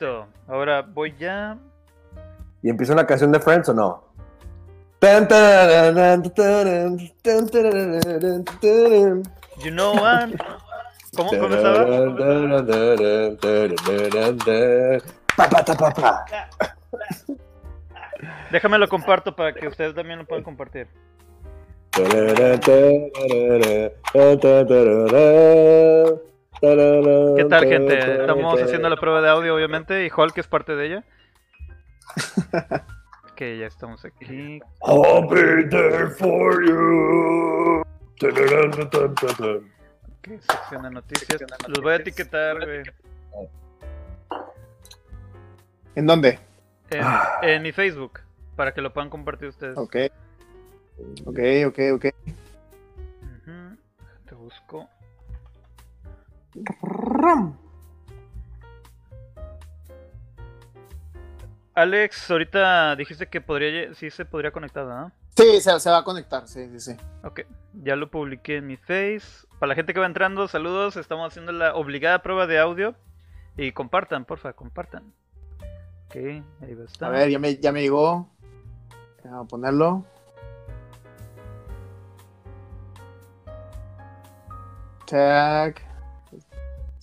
Listo. Ahora voy ya. ¿Y empieza una canción de Friends o no? You know one. ¿Cómo, pa. Déjame lo comparto para que ustedes también lo puedan compartir. ¿Qué tal, gente? Estamos haciendo la prueba de audio, obviamente, y Hulk es parte de ella. ok, ya estamos aquí. I'll be there for you. Ok, sección de noticias. Los voy a etiquetar, güey. ¿En dónde? En, en mi Facebook, para que lo puedan compartir ustedes. Ok. Ok, ok, ok. Te busco. Alex, ahorita dijiste que podría, sí se podría conectar, ¿no? Sí, se, se va a conectar, sí, sí, sí. Ok, ya lo publiqué en mi face. Para la gente que va entrando, saludos. Estamos haciendo la obligada prueba de audio. Y compartan, porfa, compartan. Ok, ahí va a estar. A ver, ya me, ya me llegó. Vamos a ponerlo. Tag.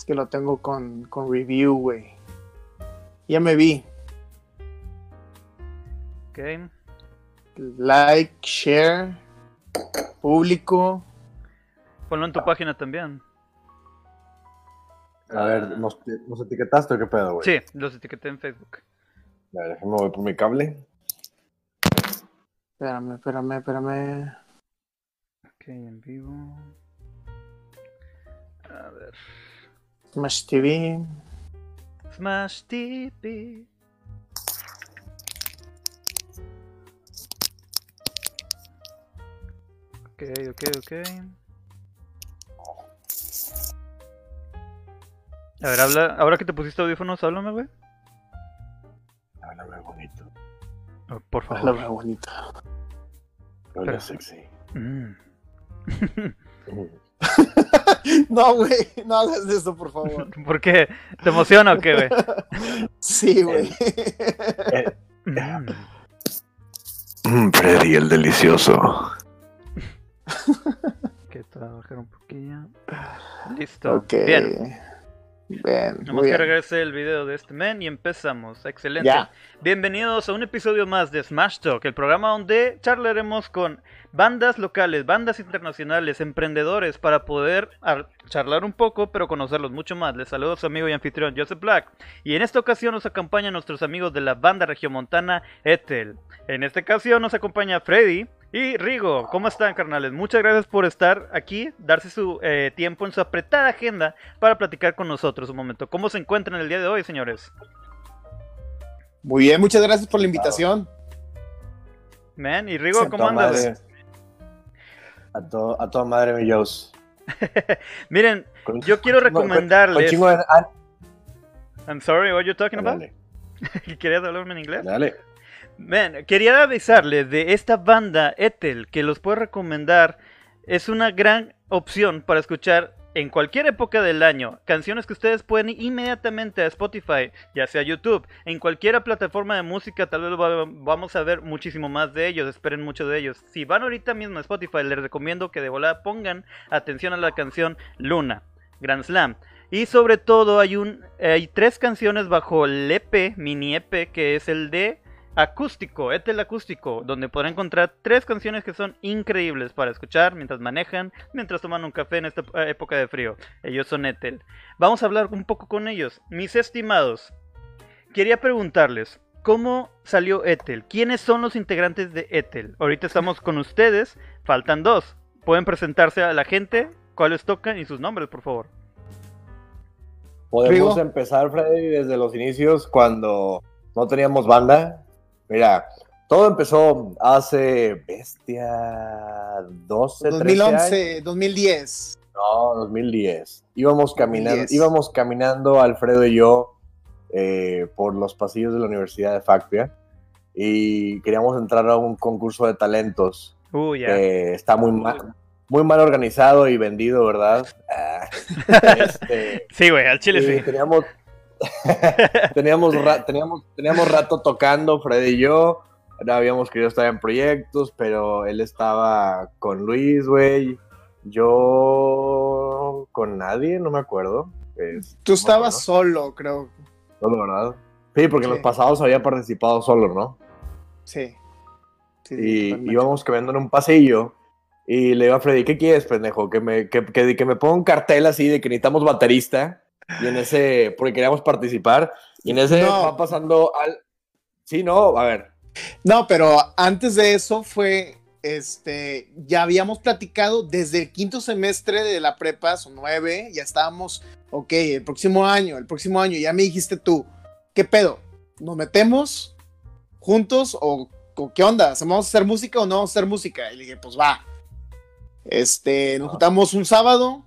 Que lo tengo con, con review, güey. Ya me vi. Ok, Like, share, público. ponlo en tu página también. A ver, ¿nos, nos etiquetaste o qué pedo, güey? Sí, los etiqueté en Facebook. A ver, déjame voy por mi cable. Espérame, espérame, espérame. Ok, en vivo. A ver. Smash TV. Smash TV. Ok, ok, ok. A ver, habla. Ahora que te pusiste audífonos, háblame, güey. Háblame bonito. Oh, por La favor. veo bonita. Habla Pero- sexy. Mm. No, güey, no hagas eso, por favor. ¿Por qué? ¿Te emociona o qué, güey? Sí, güey. Mm. Freddy el delicioso. Ok, te voy a bajar un poquillo. Listo. ok. Bien. Bien, Vamos a cargarse el video de este men y empezamos. Excelente. Ya. Bienvenidos a un episodio más de Smash Talk, el programa donde charlaremos con bandas locales, bandas internacionales, emprendedores para poder ar- charlar un poco, pero conocerlos mucho más. Les saludo a su amigo y anfitrión Joseph Black. Y en esta ocasión nos acompañan nuestros amigos de la banda regiomontana Ethel. En esta ocasión nos acompaña Freddy. Y Rigo, ¿cómo están, carnales? Muchas gracias por estar aquí, darse su eh, tiempo en su apretada agenda para platicar con nosotros un momento. ¿Cómo se encuentran el día de hoy, señores? Muy bien, muchas gracias por la invitación. Man, y Rigo, ¿cómo andas? A, to- a toda madre, mi Joss. Miren, Con- yo quiero con- con- recomendarles. con chingo de- ah, I'm sorry, what you talking about? Dale, ¿Querías hablarme en inglés? dale. Man, quería avisarles de esta banda Ethel que los puedo recomendar. Es una gran opción para escuchar en cualquier época del año. Canciones que ustedes pueden ir inmediatamente a Spotify, ya sea YouTube, en cualquier plataforma de música. Tal vez va- vamos a ver muchísimo más de ellos. Esperen mucho de ellos. Si van ahorita mismo a Spotify, les recomiendo que de volada pongan atención a la canción Luna, Grand Slam. Y sobre todo hay un hay tres canciones bajo el EP, mini EP, que es el de acústico, Ethel acústico, donde podrán encontrar tres canciones que son increíbles para escuchar mientras manejan, mientras toman un café en esta época de frío. Ellos son Ethel. Vamos a hablar un poco con ellos. Mis estimados, quería preguntarles, ¿cómo salió Ethel? ¿Quiénes son los integrantes de Ethel? Ahorita estamos con ustedes, faltan dos. ¿Pueden presentarse a la gente? ¿Cuáles tocan y sus nombres, por favor? Podemos Rigo. empezar, Freddy, desde los inicios cuando no teníamos banda. Mira, todo empezó hace bestia 12, 13 años. 2011, 2010. No, 2010. Íbamos caminando, 2010. íbamos caminando Alfredo y yo eh, por los pasillos de la Universidad de Factia y queríamos entrar a un concurso de talentos Uy, ya. que está muy mal, muy mal organizado y vendido, ¿verdad? Ah, este, Sí, güey, al chile y sí. teníamos, teníamos, ra- teníamos, teníamos rato tocando, Freddy y yo. No habíamos querido estar en proyectos, pero él estaba con Luis, güey. Yo con nadie, no me acuerdo. Es- Tú estabas solo, creo. Solo, ¿verdad? Sí, porque en los pasados había participado solo, ¿no? Sí. Y íbamos caminando en un pasillo y le digo a Freddy, ¿qué quieres, pendejo? Que me, que, que, que me ponga un cartel así de que necesitamos baterista y en ese, porque queríamos participar y en ese No. va pasando al... Sí, no, a ver, No, pero antes de eso fue, este, ya habíamos platicado desde el quinto semestre de la prepa, son nueve, ya estábamos, ok, el próximo año, el próximo año, ya me dijiste tú, ¿qué pedo? ¿Nos metemos juntos o, o qué onda? ¿Vamos a hacer música o no vamos a hacer música? Y le dije, pues va. Este, nos juntamos un sábado,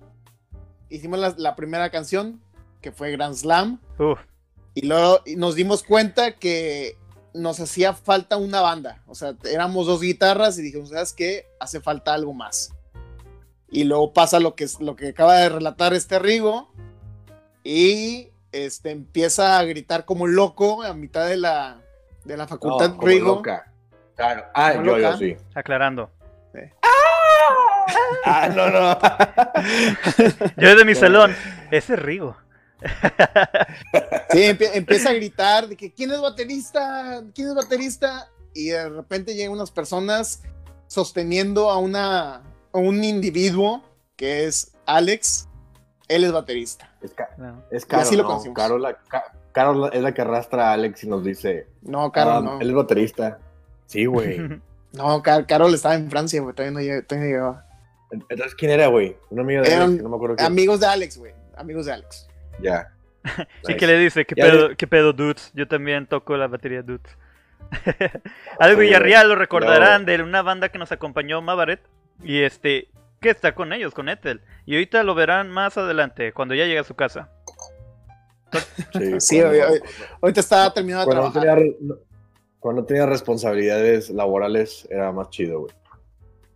hicimos la, la primera canción, que fue Grand Slam. Uf, Y luego nos dimos cuenta que nos hacía falta una banda. O sea, éramos dos guitarras y dijimos, ¿sabes qué? Hace falta algo más. Y luego pasa lo que, es- lo que acaba de relatar este Rigo. Y este, empieza a gritar como loco a mitad de la, de la no, facultad como Rigo. loca. Claro, ah, Como yo, yo sí. aclarando. Ah, no, no. Yo desde mi No. salón, ese es Rigo. Sí, empie- empieza a gritar de que ¿quién es baterista? ¿Quién es baterista? Y de repente llegan unas personas sosteniendo a una a un individuo que es Alex. Él es baterista. Es, ca- No. es Caro, así lo no, conocimos. Caro, la, Ca- Caro es la que arrastra a Alex y nos dice, No, Carol, ah, no. él es baterista. Sí, güey. No, Car- Carol estaba en Francia, güey. Todavía no lleg- todavía no llegaba. Entonces, ¿quién era, güey? Un amigo de Eran Alex, que no me acuerdo quién. Amigos de Alex, güey. Amigos de Alex. Ya. Sí, Nice. que le dice, ¿qué pedo, qué pedo, dudes? Yo también toco la batería, dudes. Al Oye, Villarreal lo recordarán de una banda que nos acompañó, Mabaret. Y este, que está con ellos, con Ethel. Y ahorita lo verán más adelante, cuando ya llegue a su casa. Sí, Sí. Ahorita está terminando de cuando, no trabajar. tenía, cuando no tenía responsabilidades laborales era más chido, güey.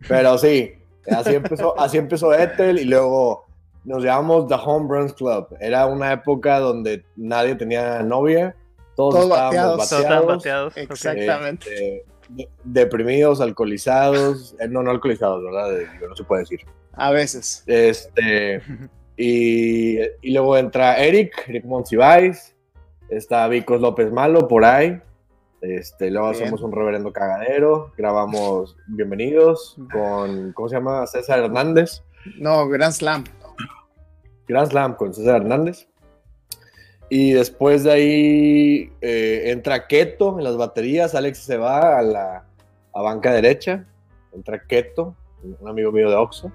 Pero sí, así empezó, así empezó Ethel y luego nos llamamos The Home Runs Club. Era una época donde nadie tenía novia, todos, Todos estábamos bateados. Todos bateados. Exactamente. este, de- deprimidos, alcoholizados, eh, no, no alcoholizados, ¿verdad? Eh, digo, no se puede decir. A veces. Este, y, y luego entra Eric, Eric Monsiváis, está Vicos López Malo por ahí. Este, luego Bien. hacemos un reverendo cagadero, grabamos Bienvenidos con, ¿cómo se llama? César Hernández. No, Grand Slam. Grand Slam con César Hernández. Y después de ahí eh, entra Keto en las baterías. Alex se va a la a banca derecha. Entra Keto, un amigo mío de Oxxo.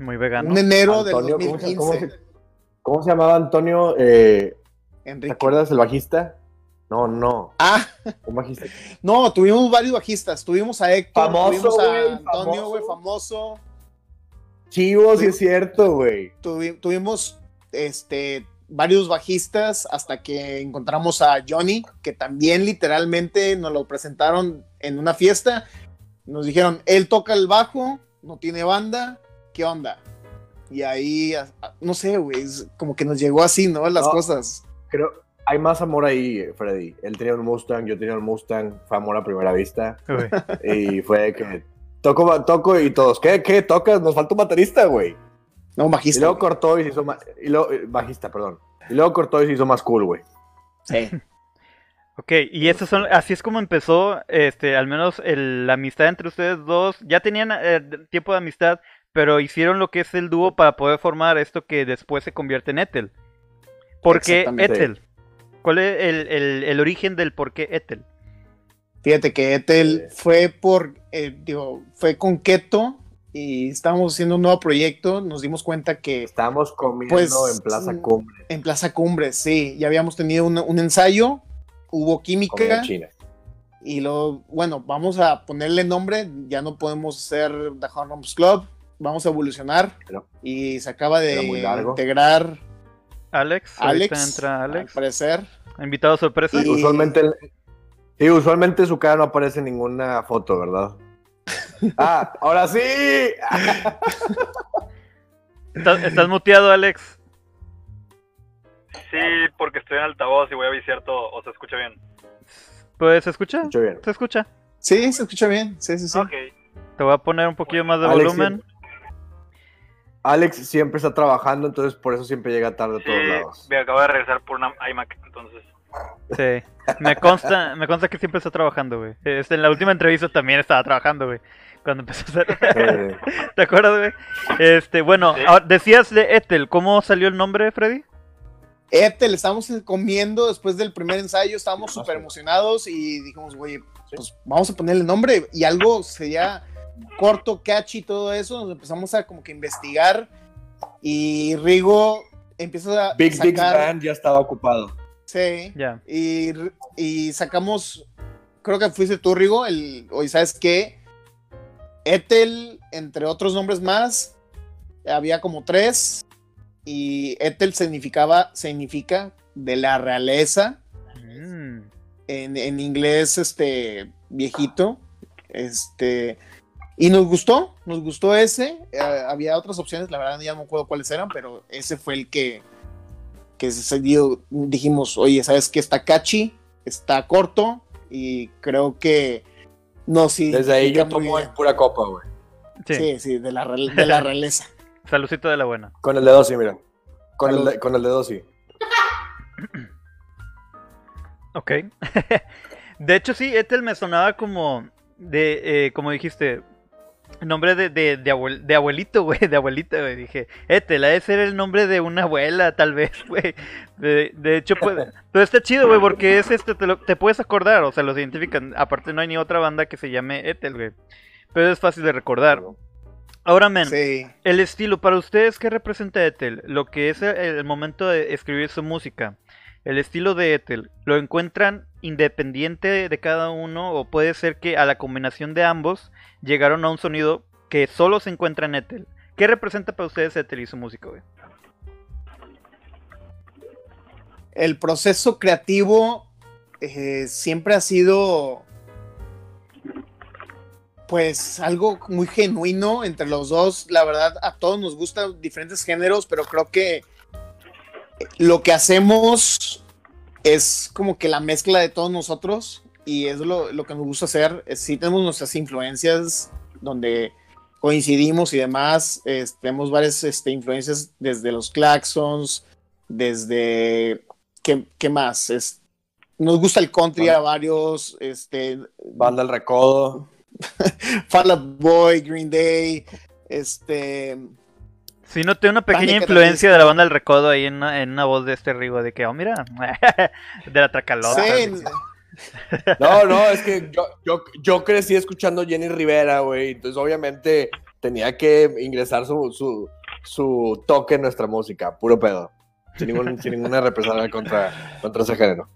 Muy vegano. Un enero del Antonio, ¿cómo se- 2015. cómo se- ¿Cómo se llamaba Antonio? Eh, ¿Te acuerdas el bajista? No, no, Ah, un bajista. no, tuvimos varios bajistas. Tuvimos a Héctor, Famoso, tuvimos a Antonio, famoso. güey, famoso. Chivo, sí es cierto, güey. Tuvi- tuvimos este varios bajistas hasta que encontramos a Johnny, que también literalmente nos lo presentaron en una fiesta. Nos dijeron, él toca el bajo, no tiene banda, ¿qué onda? Y ahí, no sé, güey, es como que nos llegó así, ¿no? Las No. cosas. Creo, hay más amor ahí, Freddy. Él tenía un Mustang, yo tenía un Mustang, fue amor a primera vista. Uy. Y fue que toco, toco y todos, ¿qué? ¿Qué? ¿Tocas? Nos falta un baterista, güey. No, Y bajista. luego güey. cortó y se hizo más, y luego, eh, bajista, perdón. Y luego cortó y se hizo más cool, güey. Sí. Ok, y eso son, así es como empezó, este, al menos el- la amistad entre ustedes dos. Ya tenían eh, tiempo de amistad, pero hicieron lo que es el dúo para poder formar esto que después se convierte en Ethel. ¿Por qué. Ethel? ¿Cuál es el, el- el origen del por qué Ethel? Fíjate que Ethel Sí. fue por, eh, digo, fue con Keto y estábamos haciendo un nuevo proyecto. Nos dimos cuenta que Estábamos comiendo Pues, en Plaza mm, Cumbre, en Plaza Cumbre, sí, ya habíamos tenido un, un ensayo, hubo comida química china. y luego, bueno, vamos a ponerle nombre, ya no podemos ser The Horrors Club, vamos a evolucionar Pero- y se acaba de integrar Alex, Alex, entra al Alex, parecer. invitado sorpresa. Y- Usualmente, sí, usualmente su cara no aparece en ninguna foto, ¿verdad? Ah, ahora sí. ¿Estás, estás muteado, Alex? Sí, porque estoy en altavoz y voy a ver cierto o se escucha bien. Pues se escucha, Escucho bien. se escucha. Sí, se escucha bien. Sí, sí, sí. Ok. Te voy a poner un poquillo más de Alex, volumen. Alex siempre está trabajando, entonces por eso siempre llega tarde a Sí, todos lados. me acabo de regresar por una iMac, entonces. Sí. Me consta, me consta que siempre está trabajando, güey. Este, en la última entrevista también estaba trabajando, güey. Cuando empezó a hacer. ¿Te acuerdas, güey? Este, bueno, Sí. ahora, decías de Ethel, ¿cómo salió el nombre, Freddy? Ethel, estábamos comiendo después del primer ensayo, estábamos Ah, súper emocionados y dijimos, güey, pues vamos a ponerle nombre y algo sería corto, catchy, todo eso. Nos empezamos a como que investigar y Rigo empieza a Big Big sacar, Band ya estaba ocupado. Sí, Ya. y, y sacamos, creo que fuiste tú, Rigo, el, oye, ¿sabes qué? Ethel, entre otros nombres más, había como tres, y Ethel significaba, significa de la realeza, Mm. en, en inglés, este, viejito, este, y nos gustó, nos gustó ese, eh, había otras opciones, la verdad ya no me acuerdo cuáles eran, pero ese fue el que, que se dio, dijimos, oye, ¿sabes qué? Está catchy, está corto, y creo que nos Desde ahí yo tomo en pura copa, güey. Sí. Sí, sí, de la, de la realeza. Saludcito de la buena. Con el dedo sí, mira. Con el, Salud. con el dedo sí. Ok. de hecho, sí, Ethel me sonaba como de, eh, como dijiste, nombre de, de, de, abuel- de abuelito, güey, de abuelita, güey. Dije, Ethel, ha de ser el nombre de una abuela, tal vez, güey. De, de hecho, pues, pero está chido, güey, porque es este, te, lo- te puedes acordar, o sea, los identifican. Aparte, no hay ni otra banda que se llame Ethel, güey. Pero es fácil de recordar. Ahora, men, Sí. el estilo, para ustedes, ¿qué representa Ethel? Lo que es el, el momento de escribir su música. El estilo de Ethel, ¿lo encuentran independiente de cada uno o puede ser que a la combinación de ambos llegaron a un sonido que solo se encuentra en Ethel? ¿Qué representa para ustedes Ethel y su música, güey? el proceso creativo eh, siempre ha sido pues algo muy genuino entre los dos. La verdad, a todos nos gustan diferentes géneros, pero creo que lo que hacemos es como que la mezcla de todos nosotros y es lo, lo que nos gusta hacer. Eh, Sí tenemos nuestras influencias donde coincidimos y demás. Es- tenemos varias este, influencias desde los Claxons, desde... ¿Qué, qué más? Es, nos gusta el country a varios, este, Banda El Recodo. Fall Out Boy, Green Day, este... Si noté una pequeña influencia de la banda del recodo ahí en una, en una voz de este Rigo, de que, oh, mira, de la tracalota. Sí, No, no, es que yo, yo, yo crecí escuchando Jenny Rivera, güey. Entonces, obviamente, tenía que ingresar su, su, su toque en nuestra música, puro pedo. Sin, ningún- sin ninguna represalia contra, contra ese género.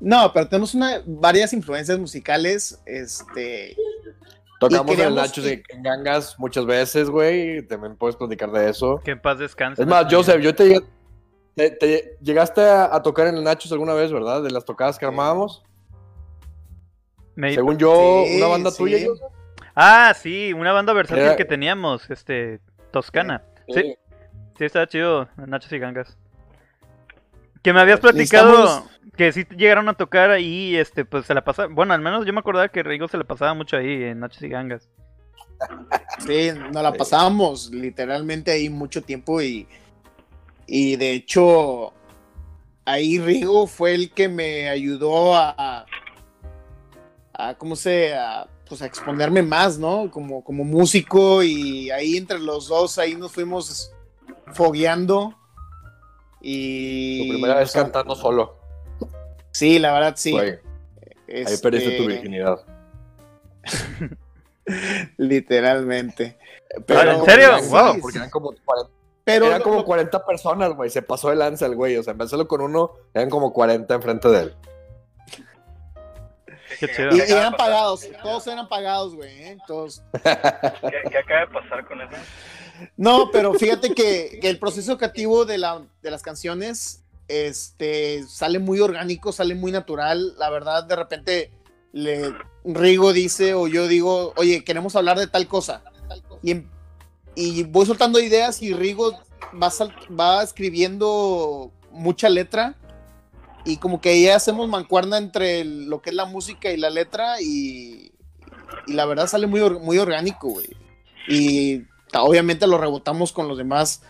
No, pero tenemos una, varias influencias musicales, este... Tocamos en el Nachos y en Gangas muchas veces, güey. También puedes platicar de eso. Que en paz descanse. Es más, Joseph, yo te, te- te llegaste a, a tocar en el Nachos alguna vez, ¿verdad? De las tocadas que armábamos. Me- Según yo, Sí, una banda sí. tuya. Ah, sí, una banda versátil Era- que teníamos, este, Toscana. Sí, sí, estaba chido, Nachos y Gangas. Que me habías platicado Necesitamos- que sí llegaron a tocar ahí, este, pues se la pasaba. Bueno, al menos yo me acordaba que Rigo se la pasaba mucho ahí en Nachos y Gangas. Sí, nos la pasábamos literalmente ahí mucho tiempo y, y de hecho ahí Rigo fue el que me ayudó a, a ¿cómo se? A, pues a exponerme más, ¿no? Como, como músico y ahí entre los dos ahí nos fuimos fogueando y... Tu primera vez o sea, cantando solo. Sí, la verdad sí. Ahí Este, perdiste tu virginidad. Literalmente. Ah, ¿en serio? sí, Wow, sí, Porque eran como 40, pero eran como lo- 40 personas, güey. Se pasó de lanza el güey. O sea, en vez de hacerlo con uno, eran como 40 enfrente de él. Qué chido. Y, y eran pagados, todos eran pagados, güey, ¿eh? Todos. ¿Qué, qué acaba de pasar con eso? No, pero fíjate que, que el proceso creativo de, la, de las canciones este, sale muy orgánico, sale muy natural. La verdad, de repente, le, Rigo dice o yo digo, oye, queremos hablar de tal cosa. Y, em- y voy soltando ideas y Rigo va, sal- va escribiendo mucha letra y como que ahí hacemos mancuerna entre lo que es la música y la letra y, y la verdad sale muy, muy orgánico, güey. Y obviamente lo rebotamos con los demás.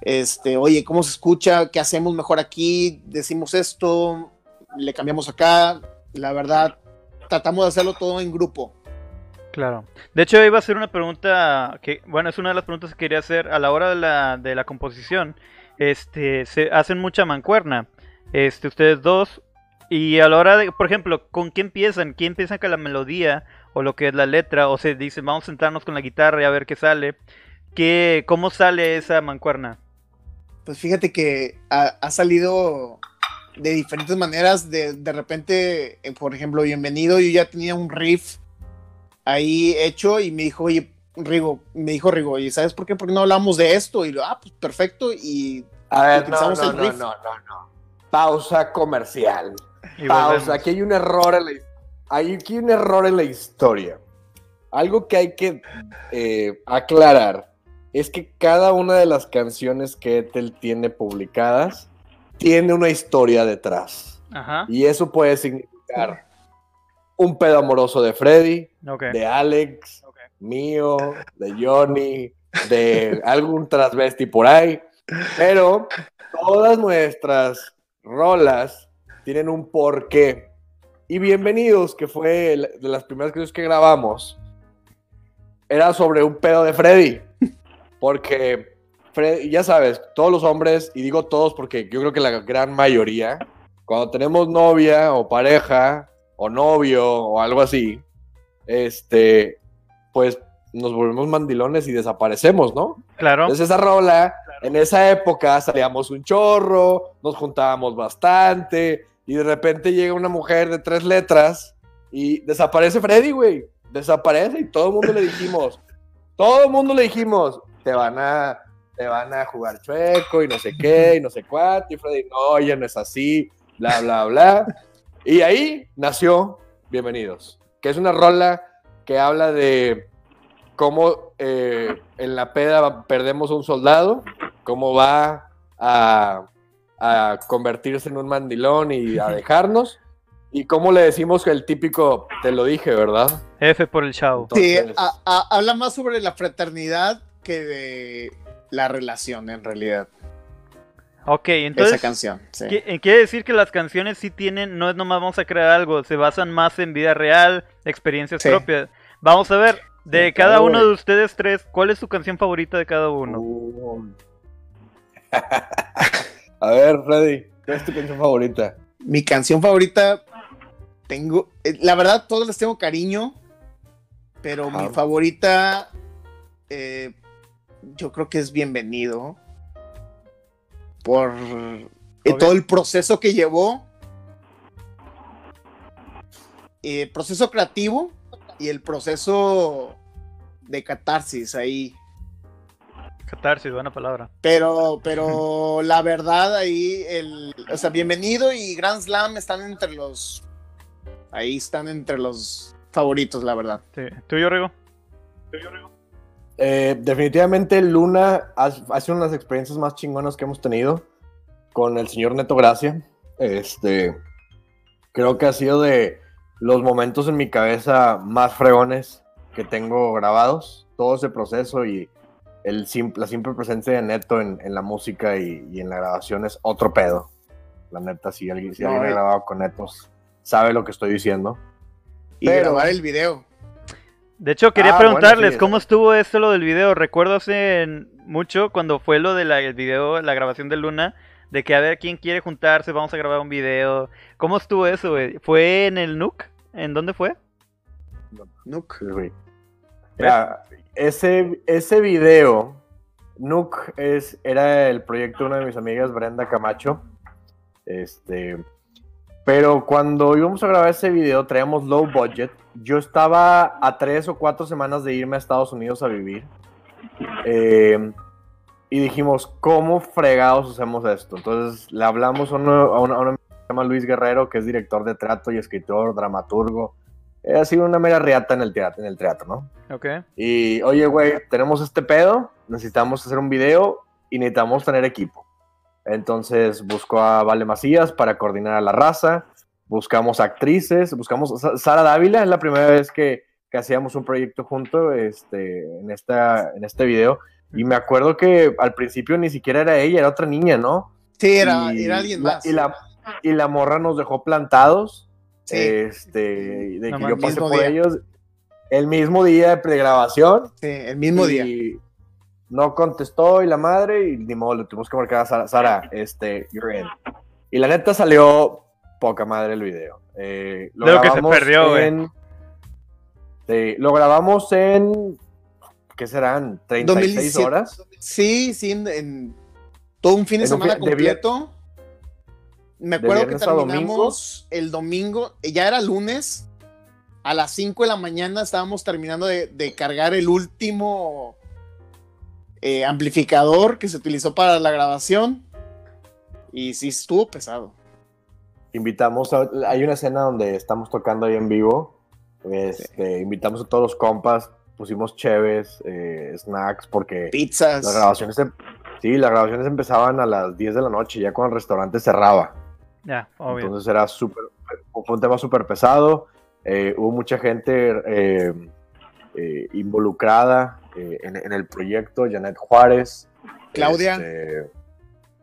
Este, oye, ¿cómo se escucha? ¿Qué hacemos mejor aquí? Decimos esto, le cambiamos acá. La verdad, tratamos de hacerlo todo en grupo. Claro. De hecho, iba a hacer una pregunta que, bueno, es una de las preguntas que quería hacer a la hora de la, de la composición. Este, se hacen mucha mancuerna, este, ustedes dos, y a la hora de, por ejemplo, ¿con qué empiezan? ¿Quién empieza con la melodía o lo que es la letra? O se dicen, vamos a sentarnos con la guitarra y a ver qué sale. ¿Qué, ¿Cómo sale esa mancuerna? Pues fíjate que ha, ha salido de diferentes maneras. De, de repente, eh, por ejemplo, bienvenido, yo ya tenía un riff ahí hecho y me dijo, oye, Rigo, me dijo Rigo, ¿y sabes por qué? Porque no hablamos de esto. Y yo, ah, pues perfecto. Y A ver, no, no, el no, riff. no, no, no. Pausa comercial. Y Pausa. volvemos. Aquí hay un error en la, hay aquí un error en la historia. Algo que hay que eh, aclarar es que cada una de las canciones que Ethel tiene publicadas tiene una historia detrás. Ajá, Y eso puede significar un pedo amoroso de Freddy, de Alex, mío, de Johnny, de algún transvesti por ahí. Pero todas nuestras rolas tienen un porqué. Y bienvenidos, que fue el- de las primeras canciones que grabamos, era sobre un pedo de Freddy. Porque, Fred- ya sabes, todos los hombres, y digo todos porque yo creo que la gran mayoría, cuando tenemos novia o pareja o novio o algo así, este, pues nos volvemos mandilones y desaparecemos, ¿no? Claro. Entonces esa rola, en esa época salíamos un chorro, nos juntábamos bastante y de repente llega una mujer de tres letras y desaparece Freddy, güey. Desaparece y todo el mundo le dijimos, todo el mundo le dijimos, te van a, te van a jugar chueco y no sé qué y no sé cuánto y Freddy, no, ya no es así, bla, bla, bla. Y ahí nació Bienvenidos, que es una rola que habla de cómo eh, en la peda perdemos un soldado, cómo va a, a convertirse en un mandilón y a dejarnos, y cómo le decimos que el típico, te lo dije, ¿verdad? F por el chavo. Sí, Entonces- a- a- habla más sobre la fraternidad que de la relación, en realidad. Ok, esa entonces, canción. sí. eh, quiere decir que las canciones sí tienen, no es nomás vamos a crear algo, se basan más en vida real, experiencias Sí. propias. Vamos a ver, de Sí, cada claro, uno de ustedes tres, ¿cuál es su canción favorita de cada uno? Uh. a ver, Freddy, ¿cuál es tu canción favorita? Mi canción favorita, tengo, eh, la verdad, todos les tengo cariño, pero mi favorita, eh, yo creo que es Bienvenido, por eh, todo el proceso que llevó, eh, el proceso creativo y el proceso de catarsis ahí. Catarsis, buena palabra. Pero, pero la verdad ahí, el, o sea, bienvenido y Grand Slam están entre los, ahí están entre los favoritos, la verdad. Sí. ¿Tú y yo, Rigo? Eh, definitivamente Luna ha, ha sido una de las experiencias más chingonas que hemos tenido con el señor Neto Gracia. Este, creo que ha sido de los momentos en mi cabeza más fregones que tengo grabados. Todo ese proceso y el sim- la simple presencia de Neto en, en la música y, y en la grabación es otro pedo. La neta, si alguien, si No, alguien ha grabado con Netos, sabe lo que estoy diciendo. Y Pero- grabar el video. De hecho, quería Ah, bueno, preguntarles sí, cómo estuvo esto lo del video. Recuerdo hace mucho cuando fue lo del el video, la grabación de Luna, de que a ver quién quiere juntarse, vamos a grabar un video. ¿Cómo estuvo eso, güey? ¿Fue en el Nook? ¿En dónde fue? Nook. Sí, güey. Mira, ese, ese video, Nook es, era el proyecto de una de mis amigas, Brenda Camacho. Este, pero cuando íbamos a grabar ese video, traíamos low budget. Yo estaba a tres o cuatro semanas de irme a Estados Unidos a vivir. Eh, y dijimos, ¿cómo fregados hacemos esto? Entonces le hablamos a uno, a a que se llama Luis Guerrero, que es director de teatro y escritor, dramaturgo. Eh, Ha sido una mera riata en el teatro, en el teatro, ¿no? Ok. Y, oye, güey, tenemos este pedo, necesitamos hacer un video y necesitamos tener equipo. Entonces buscó a Vale Macías para coordinar a la raza. Buscamos actrices, buscamos. Sa- Sara Dávila es la primera vez que, que hacíamos un proyecto junto este, en, esta, en este video. Y me acuerdo que al principio ni siquiera era ella, era otra niña, ¿no? Sí, era, Y era alguien la- más. Y la, y la morra nos dejó plantados. Sí. Este, de No que yo pasé por día. ellos el mismo día de pregrabación. Sí, el mismo día. y No contestó y la madre, y ni modo, le tuvimos que marcar a Sara, Sara, este, you're in. Y la neta salió poca madre el video. Eh, lo que se perdió, güey. en- Sí, lo grabamos en. ¿Qué serán? ¿36 2017. horas? Sí, sí, en, en todo un fin de En semana fin- de vier- completo. Me acuerdo que terminamos el domingo, eh, ya era lunes, a las 5 de la mañana estábamos terminando de, de cargar el último eh, amplificador que se utilizó para la grabación. Y sí, estuvo pesado. Invitamos a, hay una escena donde estamos tocando ahí en vivo. Este, Invitamos a todos los compas, pusimos cheves, eh, snacks, porque Pizzas. las grabaciones, em- sí, las grabaciones empezaban a las 10 de la noche, ya cuando el restaurante cerraba. Ya, obvio. Entonces era súper, fue un tema súper pesado. eh, hubo mucha gente eh, eh, involucrada eh, en, en el proyecto, Janet Juárez, Claudia. este,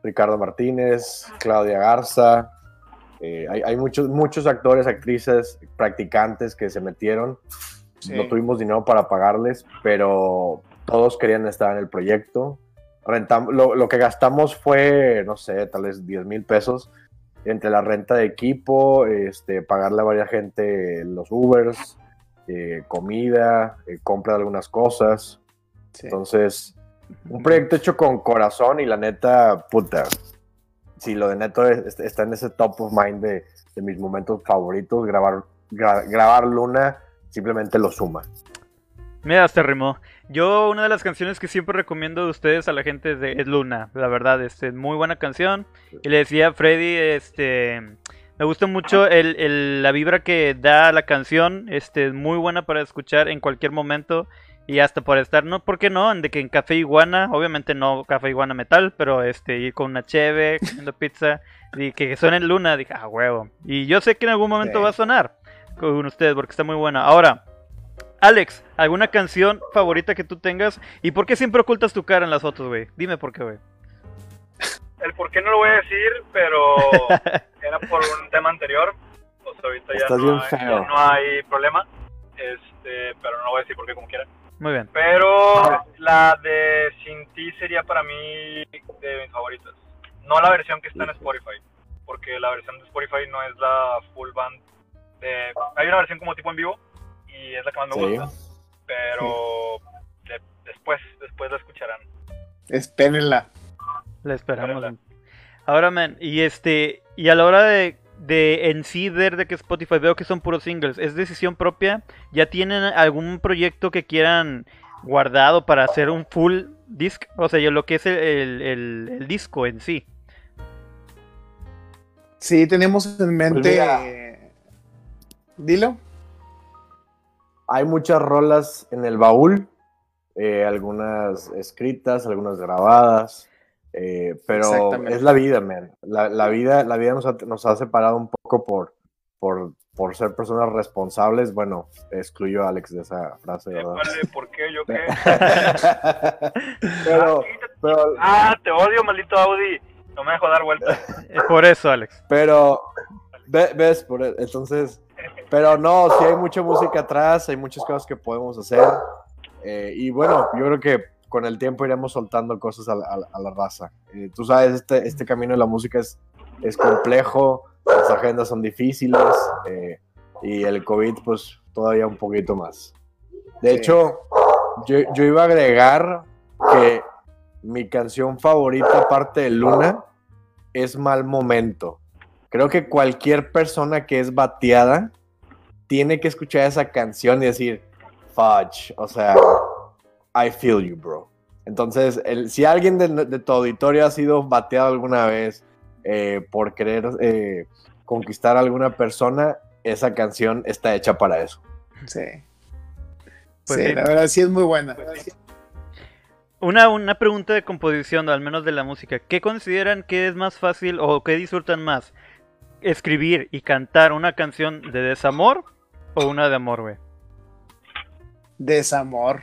Ricardo Martínez, Claudia Garza. eh, hay, hay muchos, muchos actores, actrices, practicantes que se metieron. Sí. No tuvimos dinero para pagarles, pero todos querían estar en el proyecto. Rentam- lo, lo que gastamos fue, no sé, tal vez 10 mil pesos entre la renta de equipo, este, pagarle a varias gente los Ubers, eh, comida, eh, compra de algunas cosas. Sí. Entonces, un proyecto hecho con corazón y la neta, puta, si lo de neto es- está en ese top of mind de, de mis momentos favoritos, grabar, gra- grabar Luna simplemente lo suma. Mira, hasta rimó. Yo, una de las canciones que siempre recomiendo de ustedes a la gente es, de, es Luna, la verdad, este, muy buena canción. Y le decía a Freddy, este, me gusta mucho el, el- la vibra que da la canción, este, es muy buena para escuchar en cualquier momento. Y hasta para estar, no, ¿por qué no? De que en Café Iguana, obviamente no Café Iguana Metal, pero este, ir con una cheve, comiendo pizza, y que suene en Luna, dije, ah, huevo. Y yo sé que en algún momento Sí. va a sonar con ustedes, porque está muy buena. Ahora, Alex, ¿alguna canción favorita que tú tengas? ¿Y por qué siempre ocultas tu cara en las fotos, güey? Dime por qué, güey. El por qué no lo voy a decir, pero era por un tema anterior. Pues ahorita ya Estás no, bien hay, feo. ya no hay problema. Este, pero no lo voy a decir porque como quiera. Muy bien. Pero la de Sin Ti sería para mí de mis favoritas. No la versión que está en Spotify, porque la versión de Spotify no es la full band. De... Hay una versión como tipo en vivo y es la que más me Sí. gusta, pero de- después, después la escucharán. Espérenla. La esperamos. Ahora, man, y este, y a la hora de, de en sí ver de que Spotify veo que son puros singles, ¿es decisión propia? ¿Ya tienen algún proyecto que quieran guardado para hacer un full disc? O sea, yo lo que es el, el- el- el disco en sí. Sí, tenemos en mente. mira. Dilo. Hay muchas rolas en el baúl, eh, algunas escritas, algunas grabadas, eh, pero es la vida, man. La, la vida, la vida nos ha, nos ha separado un poco por, por, por ser personas responsables. Bueno, excluyo a Alex de esa frase, ¿verdad? ¿por qué? ¿Yo qué? pero, pero, Ah, te odio, maldito Audi. No me dejo dar vueltas. Es por eso, Alex. pero, ve- ves, por, e, entonces, pero no, sí hay mucha música atrás, hay muchas cosas que podemos hacer. eh, y bueno, yo creo que con el tiempo iremos soltando cosas a la, a a la raza. Eh, tú sabes, este, este camino de la música es, es complejo, las agendas son difíciles eh, y el COVID pues todavía un poquito más. De Sí. hecho, yo, yo iba a agregar que mi canción favorita aparte de Luna es Mal Momento. Creo que cualquier persona que es bateada tiene que escuchar esa canción y decir, fudge, o sea, I feel you, bro. Entonces, el- si alguien de, de tu auditorio ha sido bateado alguna vez eh, por querer eh, conquistar a alguna persona, esa canción está hecha para eso. Sí. Pues sí, sí. la verdad sí es muy buena. Una, una pregunta de composición, al menos de la música. ¿Qué consideran que es más fácil o qué disfrutan más? ¿Escribir y cantar una canción de desamor o una de amor, güey? Desamor.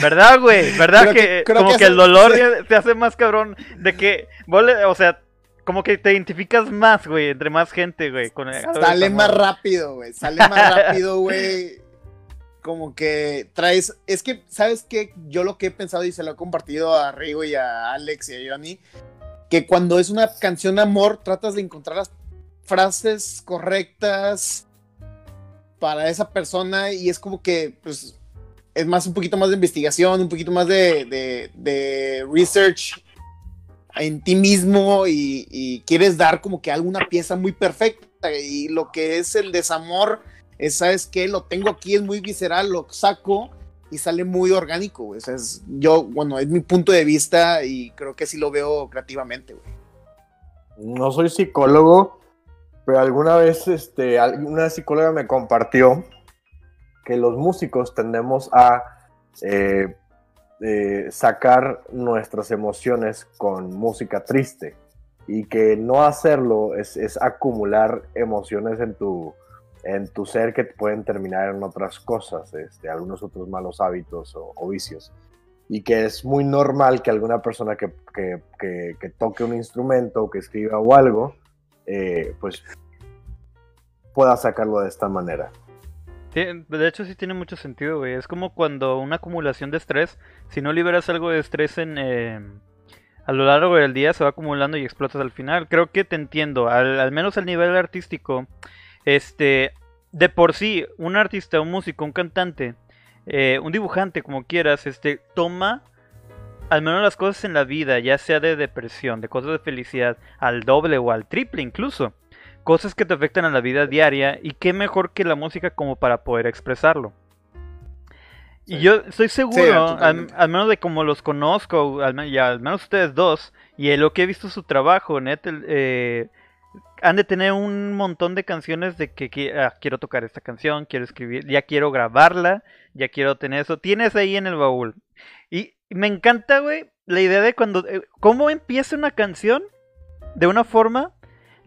¿Verdad, güey? ¿Verdad Creo que, que- creo como que el dolor te hace más cabrón de que, o sea, como que te identificas más, güey, entre más gente, güey. Con el- Sale más rápido, güey. Sale más rápido, güey. Como que traes. Es que, ¿sabes qué? Yo lo que he pensado y se lo he compartido a Rigo y a Alex y a Johnny. Que cuando es una canción de amor, tratas de encontrar las frases correctas para esa persona y es como que, pues, es más un poquito más de investigación, un poquito más de, de- de research en ti mismo y, y quieres dar como que alguna pieza muy perfecta y lo que es el desamor es, ¿sabes qué? Lo tengo aquí, es muy visceral, lo saco y sale muy orgánico. O sea, es, yo, bueno, es mi punto de vista y creo que sí lo veo creativamente. No soy psicólogo, pero alguna vez este, una psicóloga me compartió que los músicos tendemos a eh, eh, sacar nuestras emociones con música triste y que no hacerlo es, acumular emociones en tu, en tu ser que pueden terminar en otras cosas, este, algunos otros malos hábitos o, o vicios. Y que es muy normal que alguna persona que, que, que, que toque un instrumento o que escriba o algo, eh, pues pueda sacarlo de esta manera. De hecho sí tiene mucho sentido. Es como cuando una acumulación de estrés, si no liberas algo de estrés en eh, a lo largo del día se va acumulando y explotas al final. Creo que te entiendo, al, al menos al nivel artístico, este, de por sí, un artista, un músico, un cantante, eh, un dibujante, como quieras, este, toma al menos las cosas en la vida, ya sea de depresión, de cosas de felicidad, al doble o al triple incluso cosas que te afectan a la vida diaria y qué mejor que la música como para poder expresarlo. Y yo estoy seguro, al, menos de como los conozco, al, y al menos ustedes dos, y en lo que he visto su trabajo, net, eh, han de tener un montón de canciones de que, ah, quiero tocar esta canción, quiero escribir, ya quiero grabarla, ya quiero tener eso. Tienes ahí en el baúl. Y me encanta, güey, la idea de cuando, eh, cómo empieza una canción de una forma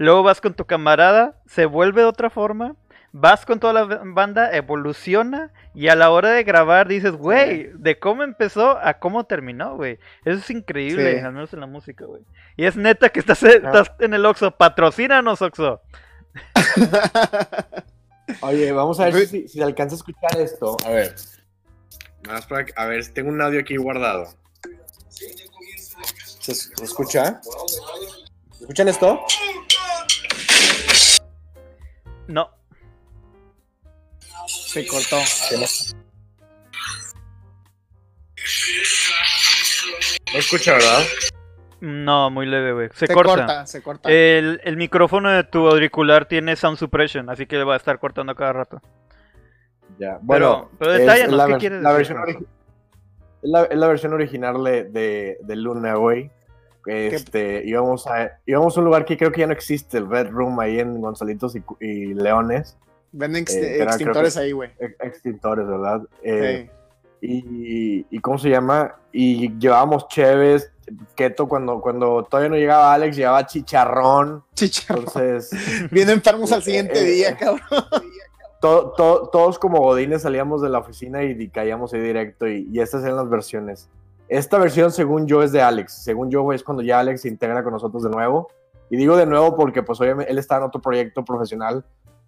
Luego vas con tu camarada, se vuelve de otra forma, vas con toda la banda, evoluciona y a la hora de grabar dices, güey, de cómo empezó a cómo terminó, güey. Eso es increíble, Sí. al menos en la música, güey. Y es neta que estás, estás en el Oxxo, patrocínanos, Oxxo. Oye, vamos a ver si, si alcanza a escuchar esto. A ver. Más para que- a ver, tengo un audio aquí guardado. ¿Se, se escucha? ¿Escuchan esto? No, Se cortó. No escucha, ¿verdad? no, muy leve, güey. Se, Se corta. corta, se corta. El, el micrófono de tu auricular tiene sound suppression, así que va a estar cortando cada rato. Ya. Bueno, pero es detállanos, la, ¿qué quieres la decir versión es la, es la versión original de, de, de Luna, güey. Este, íbamos, a, íbamos a un lugar que creo que ya no existe, el Red Room, ahí en Gonzalitos y, Leones. Venden eh, creo extintores que- ahí, güey. ex- Extintores, ¿verdad? Eh, Sí. y, y ¿cómo se llama? Y llevábamos cheves, keto cuando, cuando todavía no llegaba Alex, llevaba chicharrón. Chicharrón. Entonces, Bien enfermos al siguiente Eh, día, eh. cabrón. To- to- todos como godines salíamos de la oficina y, y caíamos ahí directo y, y estas eran las versiones. Esta versión, según yo, es de Alex. Según yo, es cuando ya Alex se integra con nosotros de nuevo. Y digo de nuevo porque, pues, obviamente, él está en otro proyecto profesional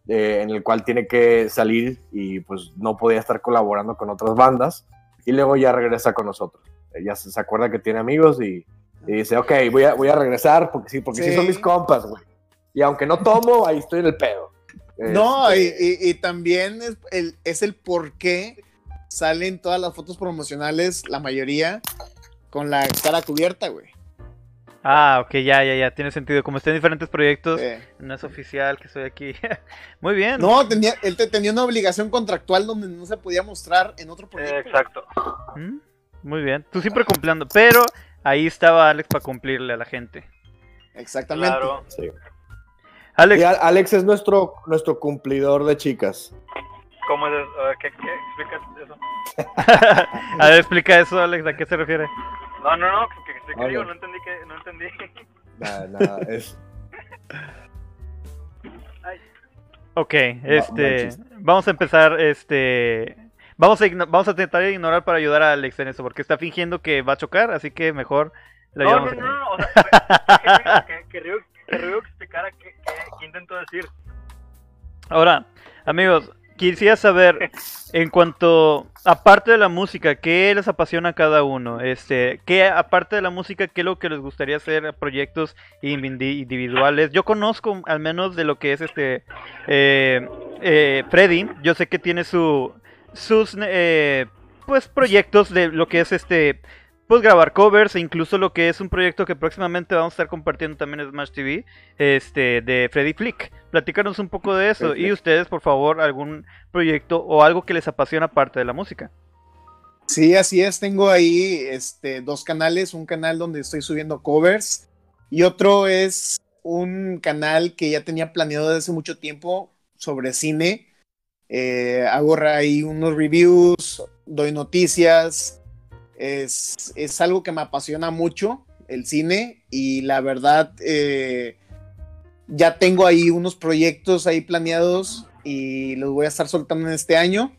eh, en el cual tiene que salir y, pues, no podía estar colaborando con otras bandas. Y luego ya regresa con nosotros. Eh, Ya se, se acuerda que tiene amigos y, y dice, ok, voy a, voy a regresar porque sí, porque sí, Sí. son mis compas, güey. Y aunque no tomo, ahí estoy en el pedo. No, Este, y, y- y también es el, es el por qué salen todas las fotos promocionales, la mayoría, con la cara cubierta, güey. Ah, ok, ya, ya, ya, tiene sentido. Como está en diferentes proyectos, no es oficial que estoy aquí. Muy bien. No, tenía, él te- tenía una obligación contractual donde no se podía mostrar en otro Eh, proyecto. exacto. Mm, Muy bien, tú siempre cumpliendo, pero ahí estaba Alex para cumplirle a la gente. Exactamente. Claro. sí. Alex, Y Al- Alex es nuestro, nuestro cumplidor de chicas. ¿Cómo es eso? A ver, ¿Qué, qué? Explica eso. a ver, explica eso, Alex, ¿a qué se refiere? No, no, no, que Ah, digo, no. entendí que, no entendí. Nada, nada, es. Ok, buen este, vamos a empezar, este, vamos a, vamos a intentar ignorar para ayudar a Alex en eso, porque está fingiendo que va a chocar, así que mejor lo No, no, no, no, o sea, que, que, Ryu, que Ryu explicara qué, qué, qué intentó decir. Ahora, amigos, quisiera saber, en cuanto, aparte de la música, ¿qué les apasiona a cada uno? Este, ¿qué, aparte de la música, qué es lo que les gustaría hacer, proyectos indi- individuales? Yo conozco, al menos, de lo que es este, eh, eh, Freddy, yo sé que tiene su, sus, eh, pues, proyectos de lo que es este, pues, grabar covers, e incluso lo que es un proyecto que próximamente vamos a estar compartiendo también en Smash TV, este, de Freddy Flick. Platícanos un poco de eso. Y ustedes, por favor, algún proyecto o algo que les apasiona aparte de la música. Sí, así es. Tengo ahí este, dos canales. Un canal donde estoy subiendo covers y otro es un canal que ya tenía planeado desde hace mucho tiempo sobre cine. Eh, hago ahí unos reviews, doy noticias. Es, es algo que me apasiona mucho, el cine, y la verdad, eh, ya tengo ahí unos proyectos ahí planeados y los voy a estar soltando en este año.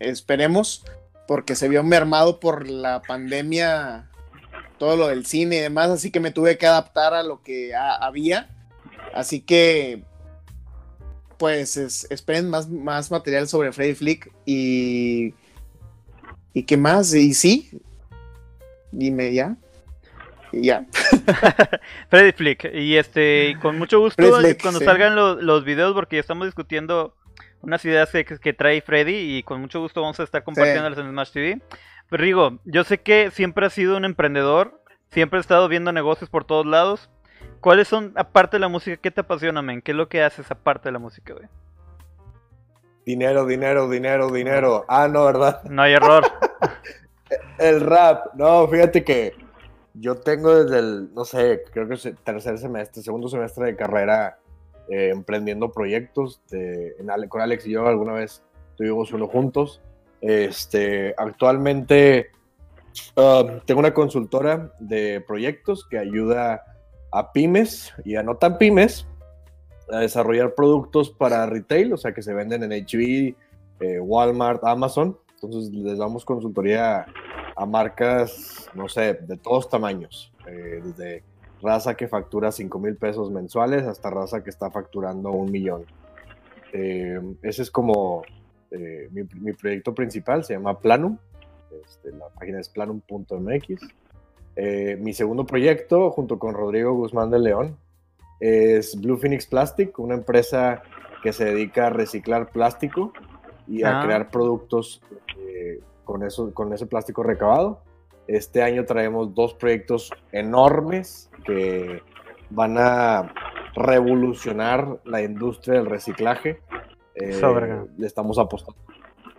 Esperemos porque se vio mermado por la pandemia, todo lo del cine y demás, así que me tuve que adaptar a lo que ha- había. Así que, pues, es- esperen más, más material sobre Freddy Flick y... ¿Y qué más? Y sí, dime ya. Y ya. Freddy Flick. Y este, con mucho gusto, Flick, cuando sí. salgan lo- los videos, porque ya estamos discutiendo unas ideas que, que trae Freddy y con mucho gusto vamos a estar compartiéndolas en Smash TV. Pero Rigo, yo sé que siempre has sido un emprendedor, siempre has estado viendo negocios por todos lados. ¿Cuáles son, aparte de la música, qué te apasiona, men? ¿Qué es lo que haces aparte de la música, güey? Dinero, dinero, dinero, dinero. Ah, no, ¿verdad? No hay error. El rap. No, fíjate que yo tengo desde el, no sé, creo que es el tercer semestre, segundo semestre de carrera, eh, emprendiendo proyectos. De, en Ale- con Alex y yo alguna vez tuvimos uno juntos. Este, actualmente um, tengo una consultora de proyectos que ayuda a pymes y a no tan pymes a desarrollar productos para retail, o sea, que se venden en HB, eh, Walmart, Amazon. Entonces les damos consultoría a marcas, no sé, de todos tamaños, eh, desde raza que factura 5 mil pesos mensuales hasta raza que está facturando un millón. Eh, ese es como mi, proyecto principal, se llama Planum, este, la página es planum.mx. Mi segundo proyecto, junto con Rodrigo Guzmán de León, es Blue Phoenix Plastic, una empresa que se dedica a reciclar plástico y a Ah. crear productos eh, con, eso, con ese plástico recabado. Este año traemos dos proyectos enormes que van a revolucionar la industria del reciclaje. Eh, le estamos apostando.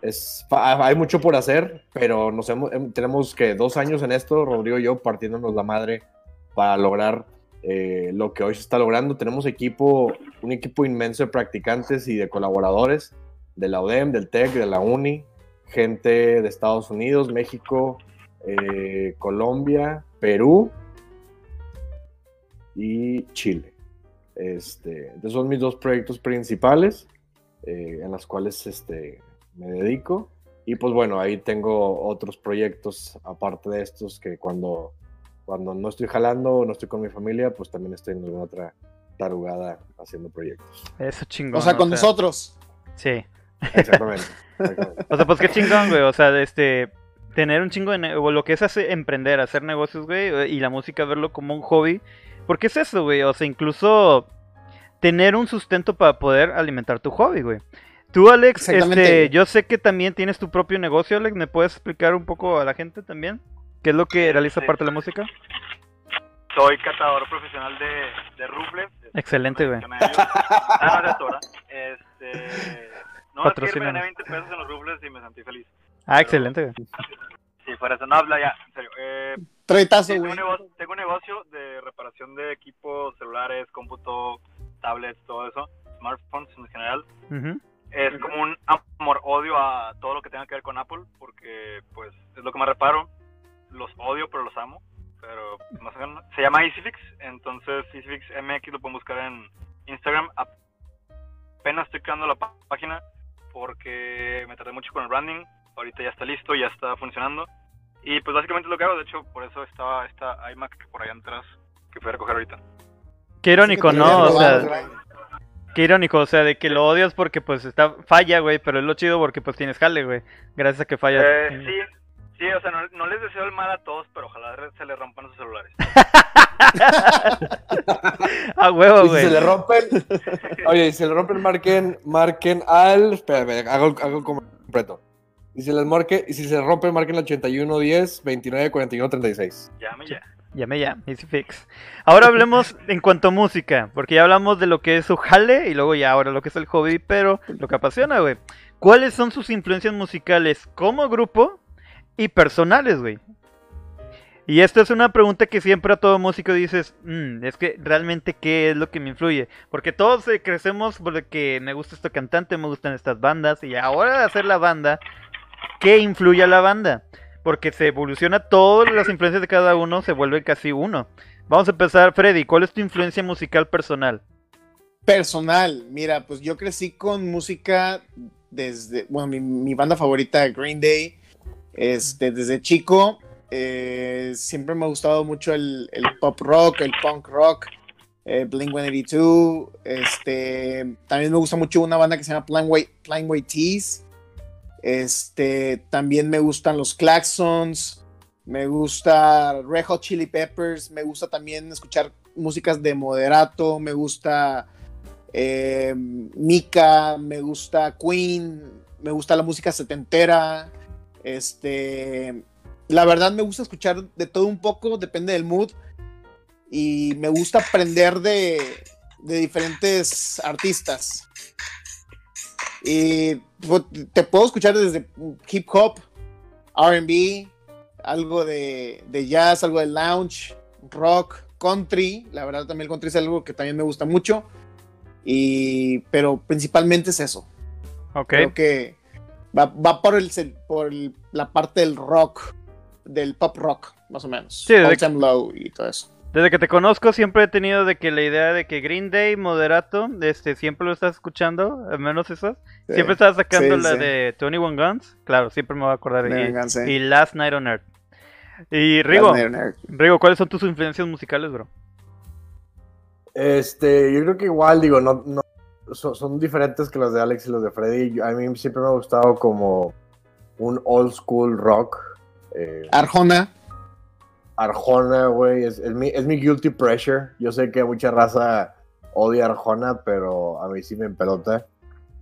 Es, hay mucho por hacer, pero nos hemos, em- tenemos que dos años en esto, Rodrigo y yo, partiéndonos la madre para lograr eh, lo que hoy se está logrando. Tenemos equipo, un equipo inmenso de practicantes y de colaboradores de la UDEM, del TEC, de la UNI, gente de Estados Unidos, México, eh, Colombia, Perú y Chile. Este, entonces son mis dos proyectos principales eh, en los cuales este, me dedico. Y pues bueno, ahí tengo otros proyectos aparte de estos que cuando, cuando no estoy jalando o no estoy con mi familia, pues también estoy en alguna otra tarugada haciendo proyectos. Eso chingón. O sea, con nosotros. Sí. Exactamente. exactamente. O sea, pues qué chingón, güey. O sea, este. Tener un chingo de. O lo que es hacer, emprender, hacer negocios, güey. Y la música, verlo como un hobby. Porque es eso, güey. O sea, incluso. Tener un sustento para poder alimentar tu hobby, güey. Tú, Alex, este, yo sé que también tienes tu propio negocio, Alex. ¿Me puedes explicar un poco a la gente también? ¿Qué es lo que realiza Sí. parte de la música? Soy catador profesional de, de rufles. Excelente, güey. Ah, no, de Tora. Este. No, es que me gané 20 pesos en los rufles y me sentí feliz. Ah, excelente, güey. Si fuera eso, no habla ya, en serio. Eh, güey. un negocio, tengo un negocio de reparación de equipos celulares, cómputo, tablets, todo eso, smartphones en general. Es como un amor-odio a todo lo que tenga que ver con Apple, porque pues es lo que más reparo. Los odio, pero los amo. Pero más o menos, se llama EasyFix, entonces EasyFix MX lo pueden buscar en Instagram. Apenas estoy creando la pá- página porque me tardé mucho con el branding. Ahorita ya está listo, ya está funcionando. Y pues básicamente es lo que hago, de hecho, por eso estaba esta iMac que por allá atrás que fui a recoger ahorita. Qué irónico, Sí ¿no? O sea, qué irónico, o sea, de que lo odias porque pues está falla, güey, pero es lo chido porque pues tienes jale, güey. Gracias a que falla. Eh, sí, sí, o sea, no, no les deseo el mal a todos, pero ojalá se les rompan sus celulares. A huevo, Y si güey. se le rompen, oye, si se le rompen, marquen, marquen al. Espérame, hago, hago como completo. Y si les marque, y si se rompen, marquen el 81 10 29 41 36. Llame ya. Llame ya, Easy Fix. Ahora hablemos en cuanto a música, porque ya hablamos de lo que es su jale y luego ya ahora lo que es el hobby, pero lo que apasiona, güey. ¿Cuáles son sus influencias musicales como grupo y personales, güey? Y esto es una pregunta que siempre a todo músico dices, "Mm, es que realmente qué es lo que me influye. Porque todos eh, crecemos porque me gusta este cantante, me gustan estas bandas, y ahora de hacer la banda, ¿qué influye a la banda? Porque se evoluciona todas las influencias de cada uno, se vuelve casi uno. Vamos a empezar, Freddy, ¿cuál es tu influencia musical personal? Personal, mira, pues yo crecí con música desde, bueno, mi banda favorita, Green Day, este, desde chico, eh, siempre me ha gustado mucho el, pop rock, el punk rock, eh, Blink 182, este, también me gusta mucho una banda que se llama White Tees, este, también me gustan los Claxons, me gusta Red Hot Chili Peppers, me gusta también escuchar músicas de moderato, me gusta eh, Mika, me gusta Queen, me gusta la música setentera, este, la verdad me gusta escuchar de todo un poco, depende del mood, y me gusta aprender de, de diferentes artistas. Y pues, te puedo escuchar desde hip hop, RB, algo de, de jazz, algo de lounge, rock, country. La verdad también el country es algo que también me gusta mucho. Y, pero principalmente es eso. Ok. Creo que va, va por, el, por el- la parte del rock, del pop rock, más o menos. Sí, de- All Time Low y todo eso. Desde que te conozco siempre he tenido de que la idea de que Green Day, moderato, este, siempre lo estás escuchando, al menos eso. Siempre estás sacando Sí, la sí. de Tony One Guns, claro, siempre me voy a acordar. De Y, Venganza, y Last Night on Earth. Y Rigo, Last Night on Earth. Rigo, ¿cuáles son tus influencias musicales, bro? Este, yo creo que igual, digo, no, no son, son diferentes que los de Alex y los de Freddy. A mí siempre me ha gustado como un old school rock. eh, Arjona. Arjona, güey, es, es mi, es mi guilty pressure. Yo sé que mucha raza odia Arjona, pero a mí sí me empelota.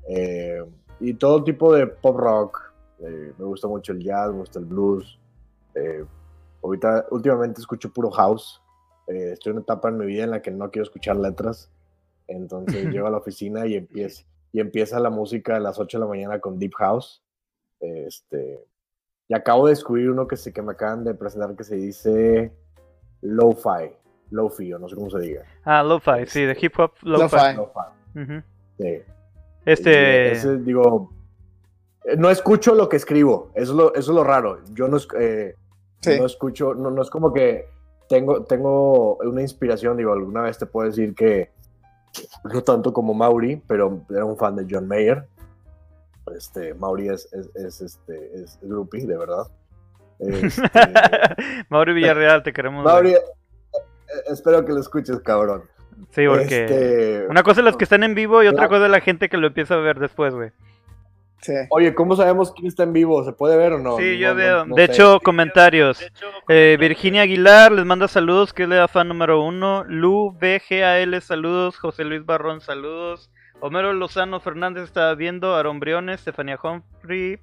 Eh, y todo tipo de pop rock. eh, me gusta mucho el jazz, me gusta el blues. Eh, ahorita, últimamente escucho puro house. Estoy en una etapa en mi vida en la que no quiero escuchar letras. Entonces llego a la oficina y empieza, y empieza la música a las 8 de la mañana con Deep House. Este, y acabo de descubrir uno que, se, que me acaban de presentar que se dice Lo-Fi. Lo-Fi, o no sé cómo se diga. Ah, lo-fi, sí, de hip hop, lo-fi. Lo-fi. Lo-Fi. Ujú. Sí. Este, ese, digo, eh, no escucho lo que escribo. Eso es lo, eso es lo raro. Yo no, es- eh, Sí. no escucho, no, no es como que tengo, tengo una inspiración. Digo, alguna vez te puedo decir que no tanto como Mauri, pero era un fan de John Mayer. Este, Mauri es, es, es, este, es groupie, de verdad. Este, Mauri Villarreal, te queremos. Mauri, eh, espero que lo escuches, cabrón. Sí, porque Este, una cosa es los que están en vivo y otra cosa es la gente que lo empieza a ver después, güey. Sí. Oye, ¿cómo sabemos quién está en vivo? ¿Se puede ver o no? Sí, yo no- veo. no de hecho, comentarios. Eh, Virginia Aguilar les manda saludos, que es la fan número uno. Lu BGAL, saludos. José Luis Barrón, saludos. Homero Lozano Fernández estaba viendo. Aaron Briones, Stefania Humphrey.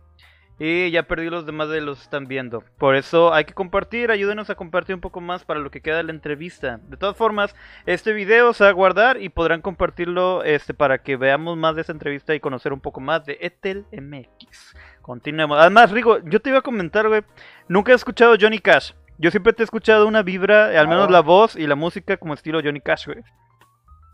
Y ya perdí los demás de los están viendo. Por eso hay que compartir, ayúdenos a compartir un poco más para lo que queda de la entrevista. De todas formas, este video se va a guardar y podrán compartirlo este, para que veamos más de esta entrevista y conocer un poco más de Etel MX. Continuemos. Además, Rigo, yo te iba a comentar, güey. Nunca he escuchado Johnny Cash. Yo siempre te he escuchado una vibra, al menos Ah. la voz y la música como estilo Johnny Cash, güey.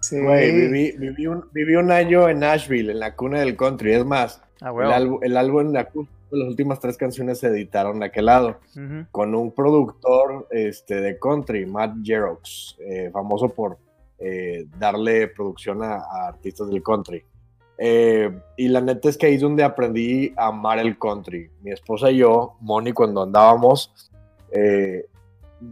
Sí. Güey, viví, viví, un, viví un año en Nashville, en la cuna del country. Es más, Ah, el, el álbum, la, las últimas tres canciones se editaron de aquel lado. Ujú. con un productor este, de country, Matt Jerox, eh, famoso por eh, darle producción a, a artistas del country. Eh, y la neta es que ahí es donde aprendí a amar el country. Mi esposa y yo, Moni, cuando andábamos, eh,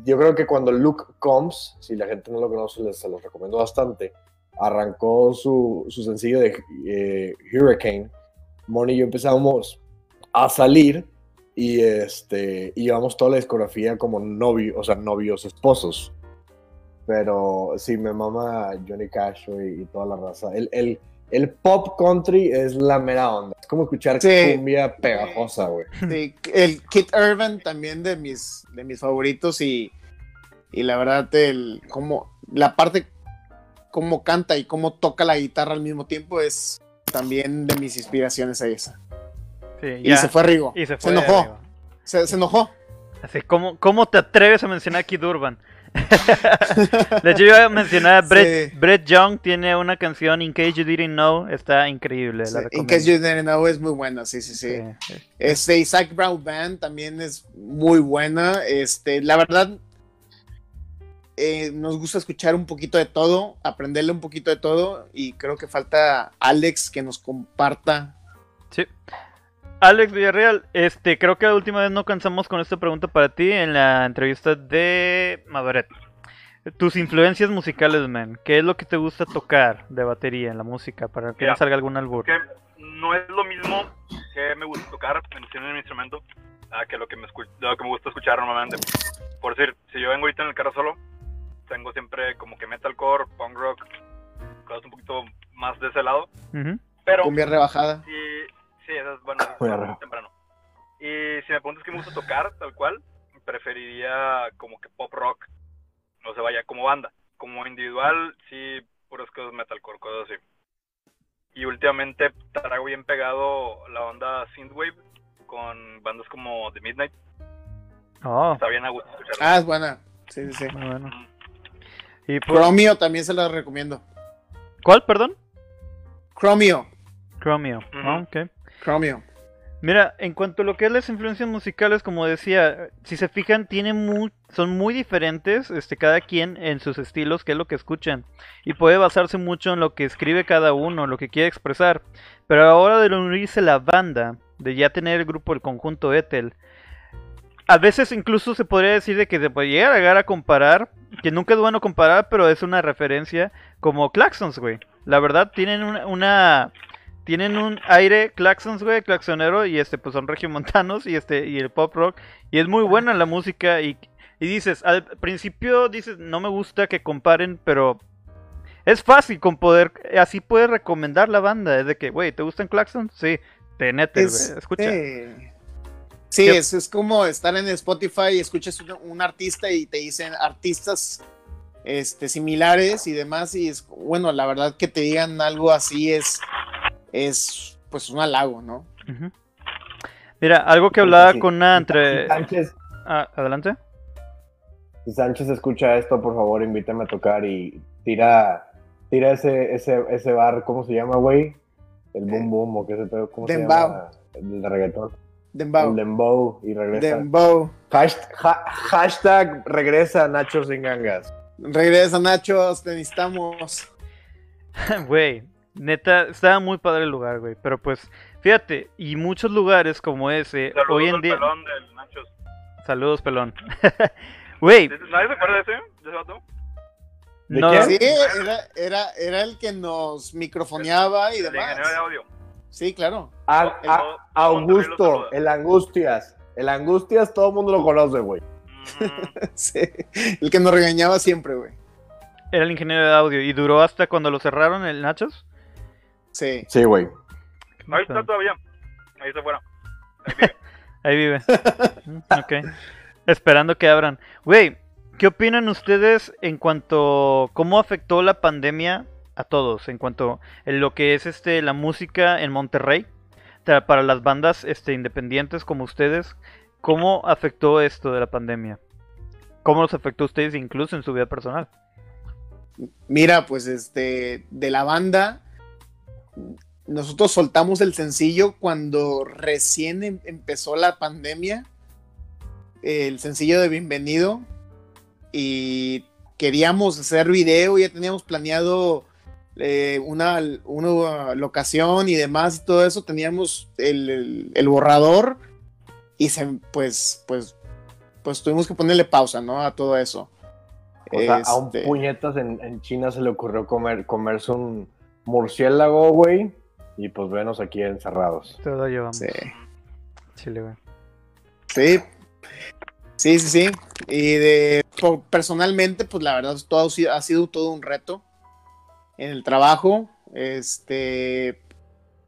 yo creo que cuando Luke Combs, si la gente no lo conoce, les, se los recomiendo bastante, arrancó su, su sencillo de eh, Hurricane, Moni y yo empezamos a salir y este llevamos toda la discografía como novio, o sea, novios, esposos. Pero sí, me mama Johnny Cash y, y toda la raza. El, el, el pop country es la mera onda. Es como escuchar Sí. cumbia pegajosa, güey. Sí, el Kit Urban también de mis, de mis favoritos y, y la verdad el como la parte cómo canta y cómo toca la guitarra al mismo tiempo es también de mis inspiraciones a esa. Sí, Y ya. se fue Rigo. Y se enojó. Se, se enojó. Así, ¿cómo, ¿Cómo te atreves a mencionar a Kid Urban? De hecho, yo iba a mencionar a Brett, Sí. Brett Young, tiene una canción, In Case You Didn't Know, está increíble. Sí, la In. Case You Didn't Know es muy buena, sí, sí, sí. Sí, sí. Este, Isaac Brown Band también es muy buena. Este, la verdad, eh, nos gusta escuchar un poquito de todo, aprenderle un poquito de todo, y creo que falta Alex que nos comparta. Sí. Alex Villarreal, este, creo que la última vez no cansamos con esta pregunta para ti en la entrevista de Madoret. Tus influencias musicales, man. ¿Qué es lo que te gusta tocar de batería en la música para que no salga algún albur? que no es lo mismo que me gusta tocar en el instrumento a que lo que me lo que me gusta escuchar normalmente. Por decir, si yo vengo ahorita en el carro solo, tengo siempre como que metalcore, punk rock, cosas un poquito más de ese lado, Ujú. pero Cumbia rebajada. sí, sí, eso es bueno, temprano. Y si me preguntas qué me gusta tocar, tal cual, preferiría como que pop rock, no se vaya como banda. Como individual, sí, puras cosas metalcore, cosas así. Y últimamente traigo bien pegado la onda synthwave con bandas como The Midnight. Oh, Está bien a gusto escucharlo. Ah, es buena. Sí, sí, sí. muy bueno. ¿Y Chromio también se la recomiendo. ¿Cuál, perdón? Chromio. Chromio. Ujú. Ah, ok. Mira, en cuanto a lo que es las influencias musicales, como decía, si se fijan, tiene mu- son muy diferentes, este, cada quien en sus estilos, qué es lo que escuchan, y puede basarse mucho en lo que escribe cada uno, lo que quiere expresar. Pero a la hora de unirse la banda, de ya tener el grupo, el conjunto Ethel, a veces incluso se podría decir de que se puede llegar a, comparar, que nunca es bueno comparar, pero es una referencia como Claxons, güey. La verdad, tienen una tienen un aire claxons, güey, claxonero, y este, pues son regiomontanos, y este, y el pop rock, y es muy buena la música, y, y dices, al principio dices, no me gusta que comparen, pero es fácil con poder, así puedes recomendar la banda, es de que, güey, ¿te gustan claxons? Sí, tenete, Es- güey, escucha. eh, Sí, ¿Qué- es, es como estar en Spotify y escuchas un, un artista y te dicen artistas este, similares y demás. Y es bueno, la verdad que te digan algo así es, es pues un halago, ¿no? Mira, algo que hablaba Sí. con una entre... Sánchez, Ah, adelante. si Sánchez escucha esto, por favor, invítame a tocar y tira, tira ese, ese, ese bar, ¿cómo se llama, güey? El boom boom, o qué se pedo, ¿cómo se Dembow. llama? El de reggaetón. El Dembow. dembow y regresa. Dembow. Hasht- ha- hashtag regresa Nacho sin gangas. Regresa, Nachos, te necesitamos. Güey, neta, estaba muy padre el lugar, güey. Pero pues, fíjate, y muchos lugares como ese, Saludos hoy en día... pelón del Nachos. Saludos, pelón. Güey, ¿Nadie se acuerda de ese? ¿De ese vato? ¿De no... Sí, era, era, era el que nos microfoneaba y El demás. ingeniero de audio. Sí, claro. A- El- a- todo- Augusto, el Angustias. El Angustias todo el mundo lo conoce, güey. Ujú. Sí, el que nos regañaba siempre, güey. Era el ingeniero de audio y duró hasta cuando lo cerraron el Nachos. Sí. Sí, güey. Ahí está todavía. Ahí está afuera. Ahí vive. Ahí vive. Mm, ok. Esperando que abran. Güey, ¿qué opinan ustedes en cuanto cómo afectó la pandemia a todos? En cuanto a lo que es este la música en Monterrey para las bandas este independientes como ustedes, ¿cómo afectó esto de la pandemia? ¿Cómo los afectó a ustedes incluso en su vida personal? Mira, pues este, de la banda, nosotros soltamos el sencillo cuando recién em- empezó la pandemia, el sencillo de Bienvenido, y queríamos hacer video, ya teníamos planeado eh, una, una locación y demás y todo eso, teníamos el, el- el borrador y se, pues, pues, pues tuvimos que ponerle pausa, ¿no? A todo eso. O sea, a un Este, puñetas en, en China se le ocurrió comer, comerse un murciélago, güey. Y pues venos aquí encerrados. Todo llevamos. sí. Chile, güey. Sí, sí, sí, sí. Y de por- personalmente, pues la verdad, todo ha sido, ha sido todo un reto en el trabajo. Este,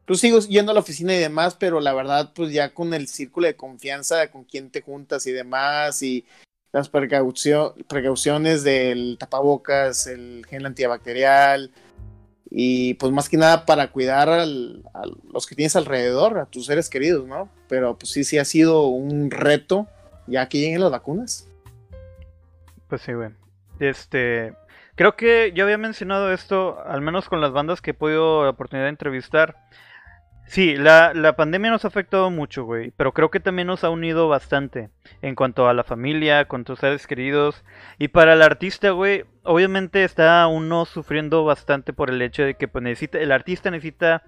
pues sigo yendo a la oficina y demás, pero la verdad, pues ya con el círculo de confianza con quien te juntas y demás, y las precaucio- precauciones del tapabocas, el gel antibacterial, y pues más que nada para cuidar a los que tienes alrededor, a tus seres queridos, ¿no? Pero pues sí, sí ha sido un reto ya que lleguen las vacunas. Pues sí, güey. Este, creo que yo había mencionado esto, al menos con las bandas que he podido la oportunidad de entrevistar. Sí, la, la pandemia nos ha afectado mucho, güey, pero creo que también nos ha unido bastante en cuanto a la familia, con tus seres queridos. Y para el artista, güey, obviamente está uno sufriendo bastante por el hecho de que pues, necesita, el artista necesita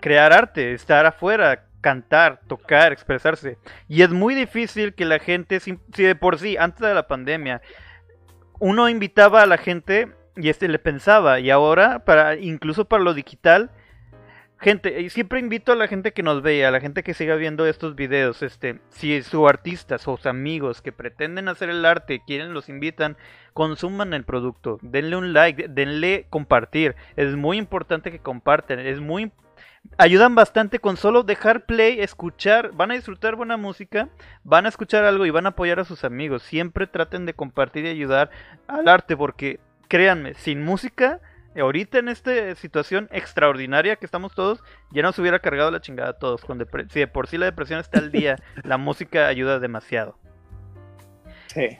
crear arte, estar afuera, cantar, tocar, expresarse. Y es muy difícil que la gente, si, si de por sí, antes de la pandemia, uno invitaba a la gente y este le pensaba, y ahora, para incluso para lo digital, gente, siempre invito a la gente que nos vea, a la gente que siga viendo estos videos, este, si su artista, sus amigos que pretenden hacer el arte, quieren, los invitan, consuman el producto, denle un like, denle compartir, es muy importante que comparten, es muy ayudan bastante con solo dejar play, escuchar, van a disfrutar buena música, van a escuchar algo y van a apoyar a sus amigos. Siempre traten de compartir y ayudar al arte porque créanme, sin música, ahorita en esta situación extraordinaria que estamos todos, ya nos hubiera cargado la chingada a todos. Con si de por sí la depresión está al día, la música ayuda demasiado. Sí.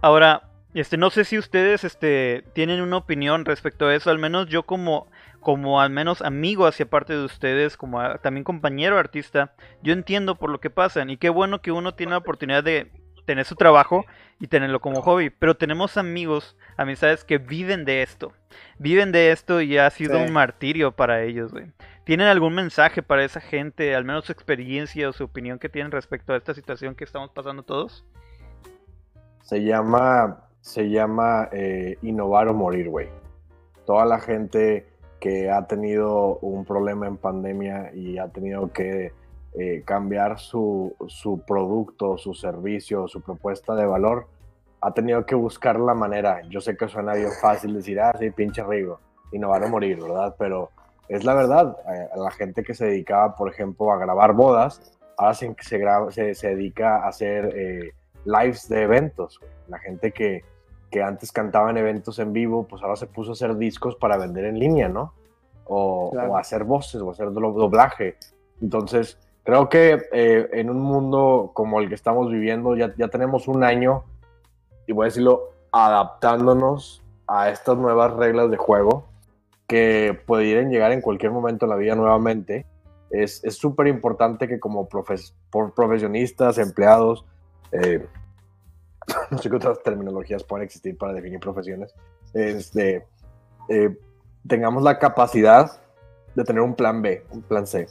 Ahora, este, no sé si ustedes este, tienen una opinión respecto a eso, al menos yo como, como al menos amigo hacia parte de ustedes, como a- también compañero artista, yo entiendo por lo que pasan y qué bueno que uno tiene la oportunidad de tener su trabajo y tenerlo como hobby, pero tenemos amigos, amistades que viven de esto, viven de esto y ha sido Sí. un martirio para ellos, güey. ¿Tienen algún mensaje para esa gente, al menos su experiencia o su opinión que tienen respecto a esta situación que estamos pasando todos? Se llama, se llama eh, innovar o morir, güey. Toda la gente que ha tenido un problema en pandemia y ha tenido que eh, cambiar su, su producto, su servicio, su propuesta de valor, ha tenido que buscar la manera. Yo sé que suena bien fácil decir, ah, sí, pinche Rigo, innovar o morir, ¿verdad? Pero es la verdad. Eh, A la gente que se dedicaba, por ejemplo, a grabar bodas, ahora se, se, graba- se, se dedica a hacer eh, lives de eventos. La gente que, que antes cantaba en eventos en vivo, pues ahora se puso a hacer discos para vender en línea, ¿no? O, Claro. o hacer voces o hacer do- doblaje. Entonces, creo que eh, en un mundo como el que estamos viviendo, ya, ya tenemos un año, y voy a decirlo, adaptándonos a estas nuevas reglas de juego que pudieran llegar en cualquier momento en la vida nuevamente. Es es súper importante que como profes- profesionistas, empleados, eh, no sé qué otras terminologías pueden existir para definir profesiones, este, eh, tengamos la capacidad de tener un plan B, un plan C.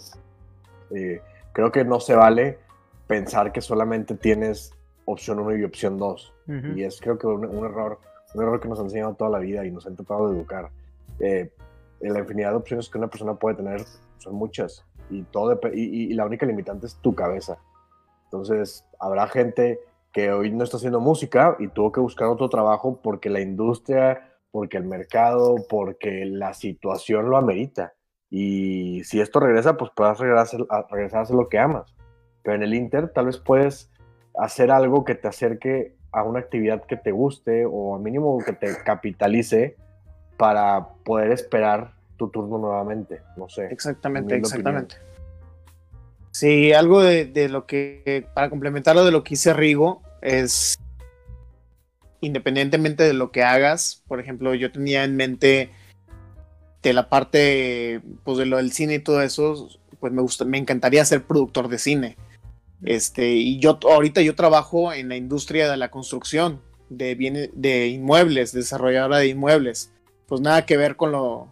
Eh, creo que no se vale pensar que solamente tienes opción 1 y opción 2. Ujú. Y es creo que un, un error, un error que nos han enseñado toda la vida y nos han tratado de educar. Eh, la infinidad de opciones que una persona puede tener son muchas y, todo y, y- y la única limitante es tu cabeza. Entonces, habrá gente que hoy no está haciendo música y tuvo que buscar otro trabajo porque la industria, porque el mercado, porque la situación lo amerita. Y si esto regresa, pues puedas regresar a, regresar a hacer lo que amas. Pero en el Inter tal vez puedes hacer algo que te acerque a una actividad que te guste o al mínimo que te capitalice para poder esperar tu turno nuevamente. No sé. Exactamente, exactamente. Sí, algo de, de lo que, para complementar lo de lo que hice Rigo, es independientemente de lo que hagas. Por ejemplo, yo tenía en mente de la parte pues de lo del cine y todo eso, pues me gusta, me encantaría ser productor de cine. Este, y yo ahorita yo trabajo en la industria de la construcción de bienes de inmuebles, desarrolladora de inmuebles. Pues nada que ver con lo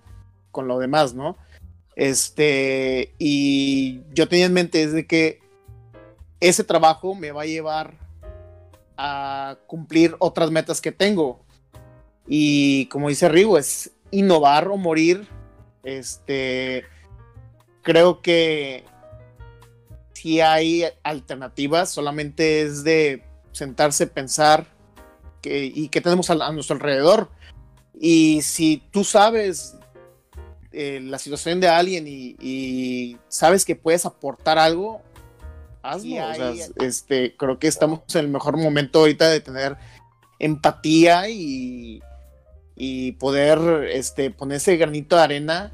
con lo demás, ¿no? Este, y yo tenía en mente es de que ese trabajo me va a llevar a cumplir otras metas que tengo. Y como dice Rigo, es innovar o morir. Este, creo que si hay alternativas, solamente es de sentarse, pensar que, y qué tenemos a, nuestro alrededor. Y si tú sabes eh, la situación de alguien y, sabes que puedes aportar algo, hazlo. este, creo que estamos en el mejor momento ahorita de tener empatía y, y poder este, poner ese granito de arena.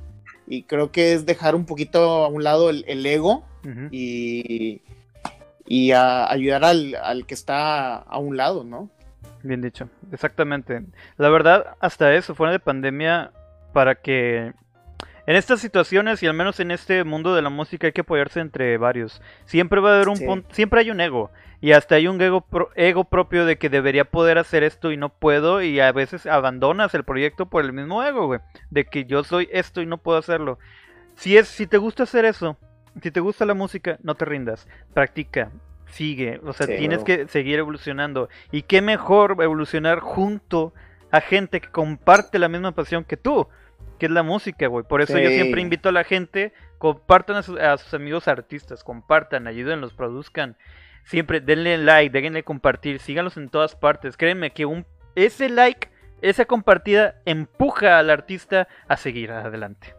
Y creo que es dejar un poquito a un lado el ego y, y a ayudar al, al, que está a un lado, ¿no? Bien dicho, exactamente. La verdad, hasta eso, fuera de pandemia, para que en estas situaciones y al menos en este mundo de la música hay que apoyarse entre varios. Siempre va a haber un punto, siempre hay un ego y hasta hay un ego, ego propio de que debería poder hacer esto y no puedo y a veces abandonas el proyecto por el mismo ego, güey, de que yo soy esto y no puedo hacerlo. Si es si te gusta hacer eso, si te gusta la música, no te rindas. Practica, sigue. O sea, tienes que seguir evolucionando. Y qué mejor evolucionar junto a gente que comparte la misma pasión que tú, que es la música, güey. Por eso yo siempre invito a la gente, compartan a sus, amigos artistas, compartan, ayúdenlos, produzcan. Siempre denle like, denle compartir, síganlos en todas partes. Créeme que un, ese like, esa compartida empuja al artista a seguir adelante.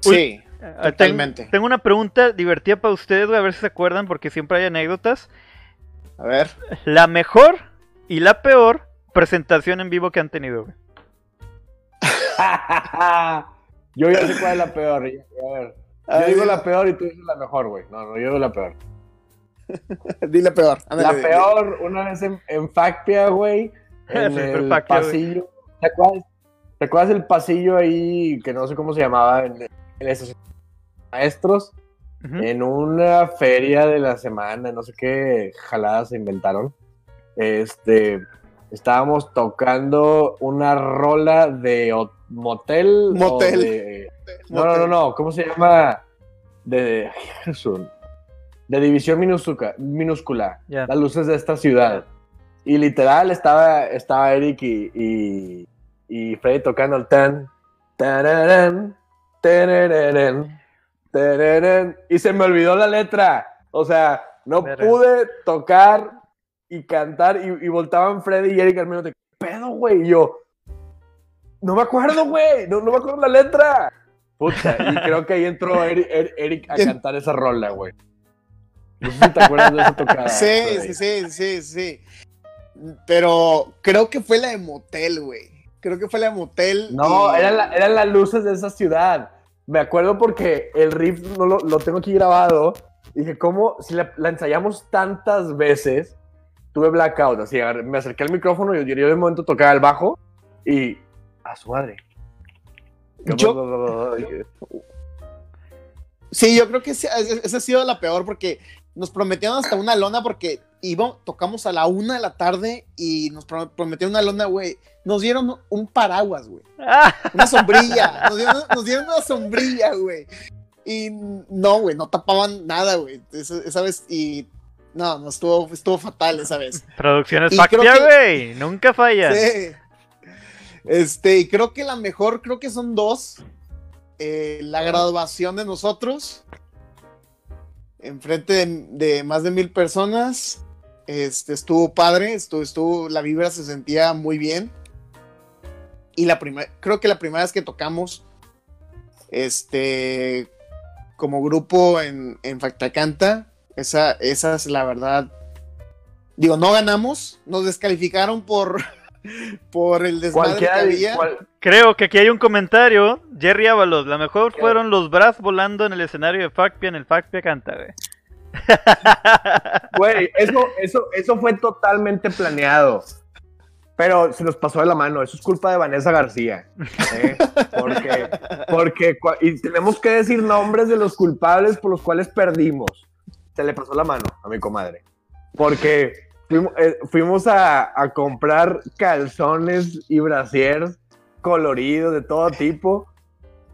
Sí. Ah, totalmente. Tengo, una pregunta divertida para ustedes, a ver si se acuerdan, porque siempre hay anécdotas. A ver. La mejor y la peor presentación en vivo que han tenido, yo ya sé cuál es la peor. A ver. Yo digo la peor y tú dices la mejor, güey. No, no, yo digo la peor. Dile peor. la peor, una vez en, en Facpia, güey. En el pasillo. ¿Te acuerdas? ¿Te acuerdas el pasillo ahí que no sé cómo se llamaba en, en estación maestros en una feria de la semana, no sé qué jaladas se inventaron. Este, estábamos tocando una rola de motel. Motel. no, no, no, no, ¿cómo se llama? De, de división minúscula, minúscula las luces de esta ciudad. Y literal estaba, estaba Eric y, y, y Freddy tocando el tan, tan, y se me olvidó la letra. O sea, no pude tocar y cantar y, voltaban Freddy y Eric al menos de pedo, güey. Y yo, no me acuerdo, güey. No, me acuerdo la letra. Puta, y creo que ahí entró Eric, a cantar esa rola, güey. No sé si te acuerdas de esa tocada. Sí, sí, sí, sí, sí. Pero creo que fue la de motel, güey. Creo que fue la de motel. No, eran, eran las luces de esa ciudad. Me acuerdo porque el riff no lo, lo tengo aquí grabado. dije, ¿cómo? Si la, ensayamos tantas veces, tuve blackout. Así, me acerqué al micrófono y yo de momento tocaba el bajo y a su madre. Yo, sí, yo creo que esa ha sido la peor porque nos prometieron hasta una lona porque íbamos, tocamos a la una de la tarde y nos prometieron una lona, güey. Nos dieron un paraguas, güey. Una sombrilla. Nos dieron, una sombrilla, güey. Y no, güey, no tapaban nada, güey. Esa, vez, y no, no estuvo, estuvo fatal esa vez. Producciones Factia, güey. Nunca falla. Sí. Este, y creo que la mejor, creo que son dos. Eh, la graduación de nosotros enfrente de, de, más de mil personas. Este, estuvo padre, estuvo, estuvo, la vibra se sentía muy bien. Y la primera, creo que la primera vez que tocamos, este, como grupo en, en Factacanta, esa, esa es la verdad. Digo, no ganamos, nos descalificaron por, por el desmadre que había. Creo que aquí hay un comentario. Jerry Ábalos, la mejor fueron los Brass volando en el escenario de Facpia en el Facpia Canta, güey. eso, eso, eso fue totalmente planeado. pero se nos pasó de la mano. Eso es culpa de Vanessa García. ¿eh? Porque, porque, y tenemos que decir nombres de los culpables por los cuales perdimos. Se le pasó la mano a mi comadre. Porque fuimos, eh, fuimos a, a comprar calzones y brasiers coloridos de todo tipo.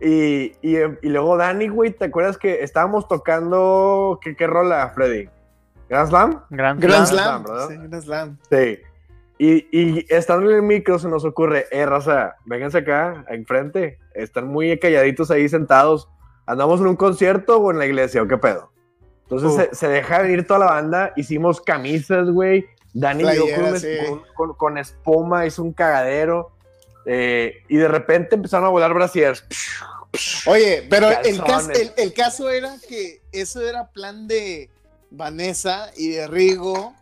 Y, y, y luego Dani, güey, ¿te acuerdas que estábamos tocando, ¿qué, qué rola, Freddy? ¿Grand Slam? Grand, Grand Slam. Slam. ¿verdad? Sí, Grand Slam. Sí. Y, y estando en el micro se nos ocurre, eh, raza, vénganse acá, enfrente. Están muy calladitos ahí sentados. ¿Andamos en un concierto o en la iglesia o qué pedo? Entonces Uh. se, se deja venir toda la banda. Hicimos camisas, güey. Dani llegó con, Playeras, un- sí. con- con- con espuma, hizo un cagadero. eh, y de repente empezaron a volar brasiers. Oye, pero el caso, el caso era que eso era plan de Vanessa y de Rigo.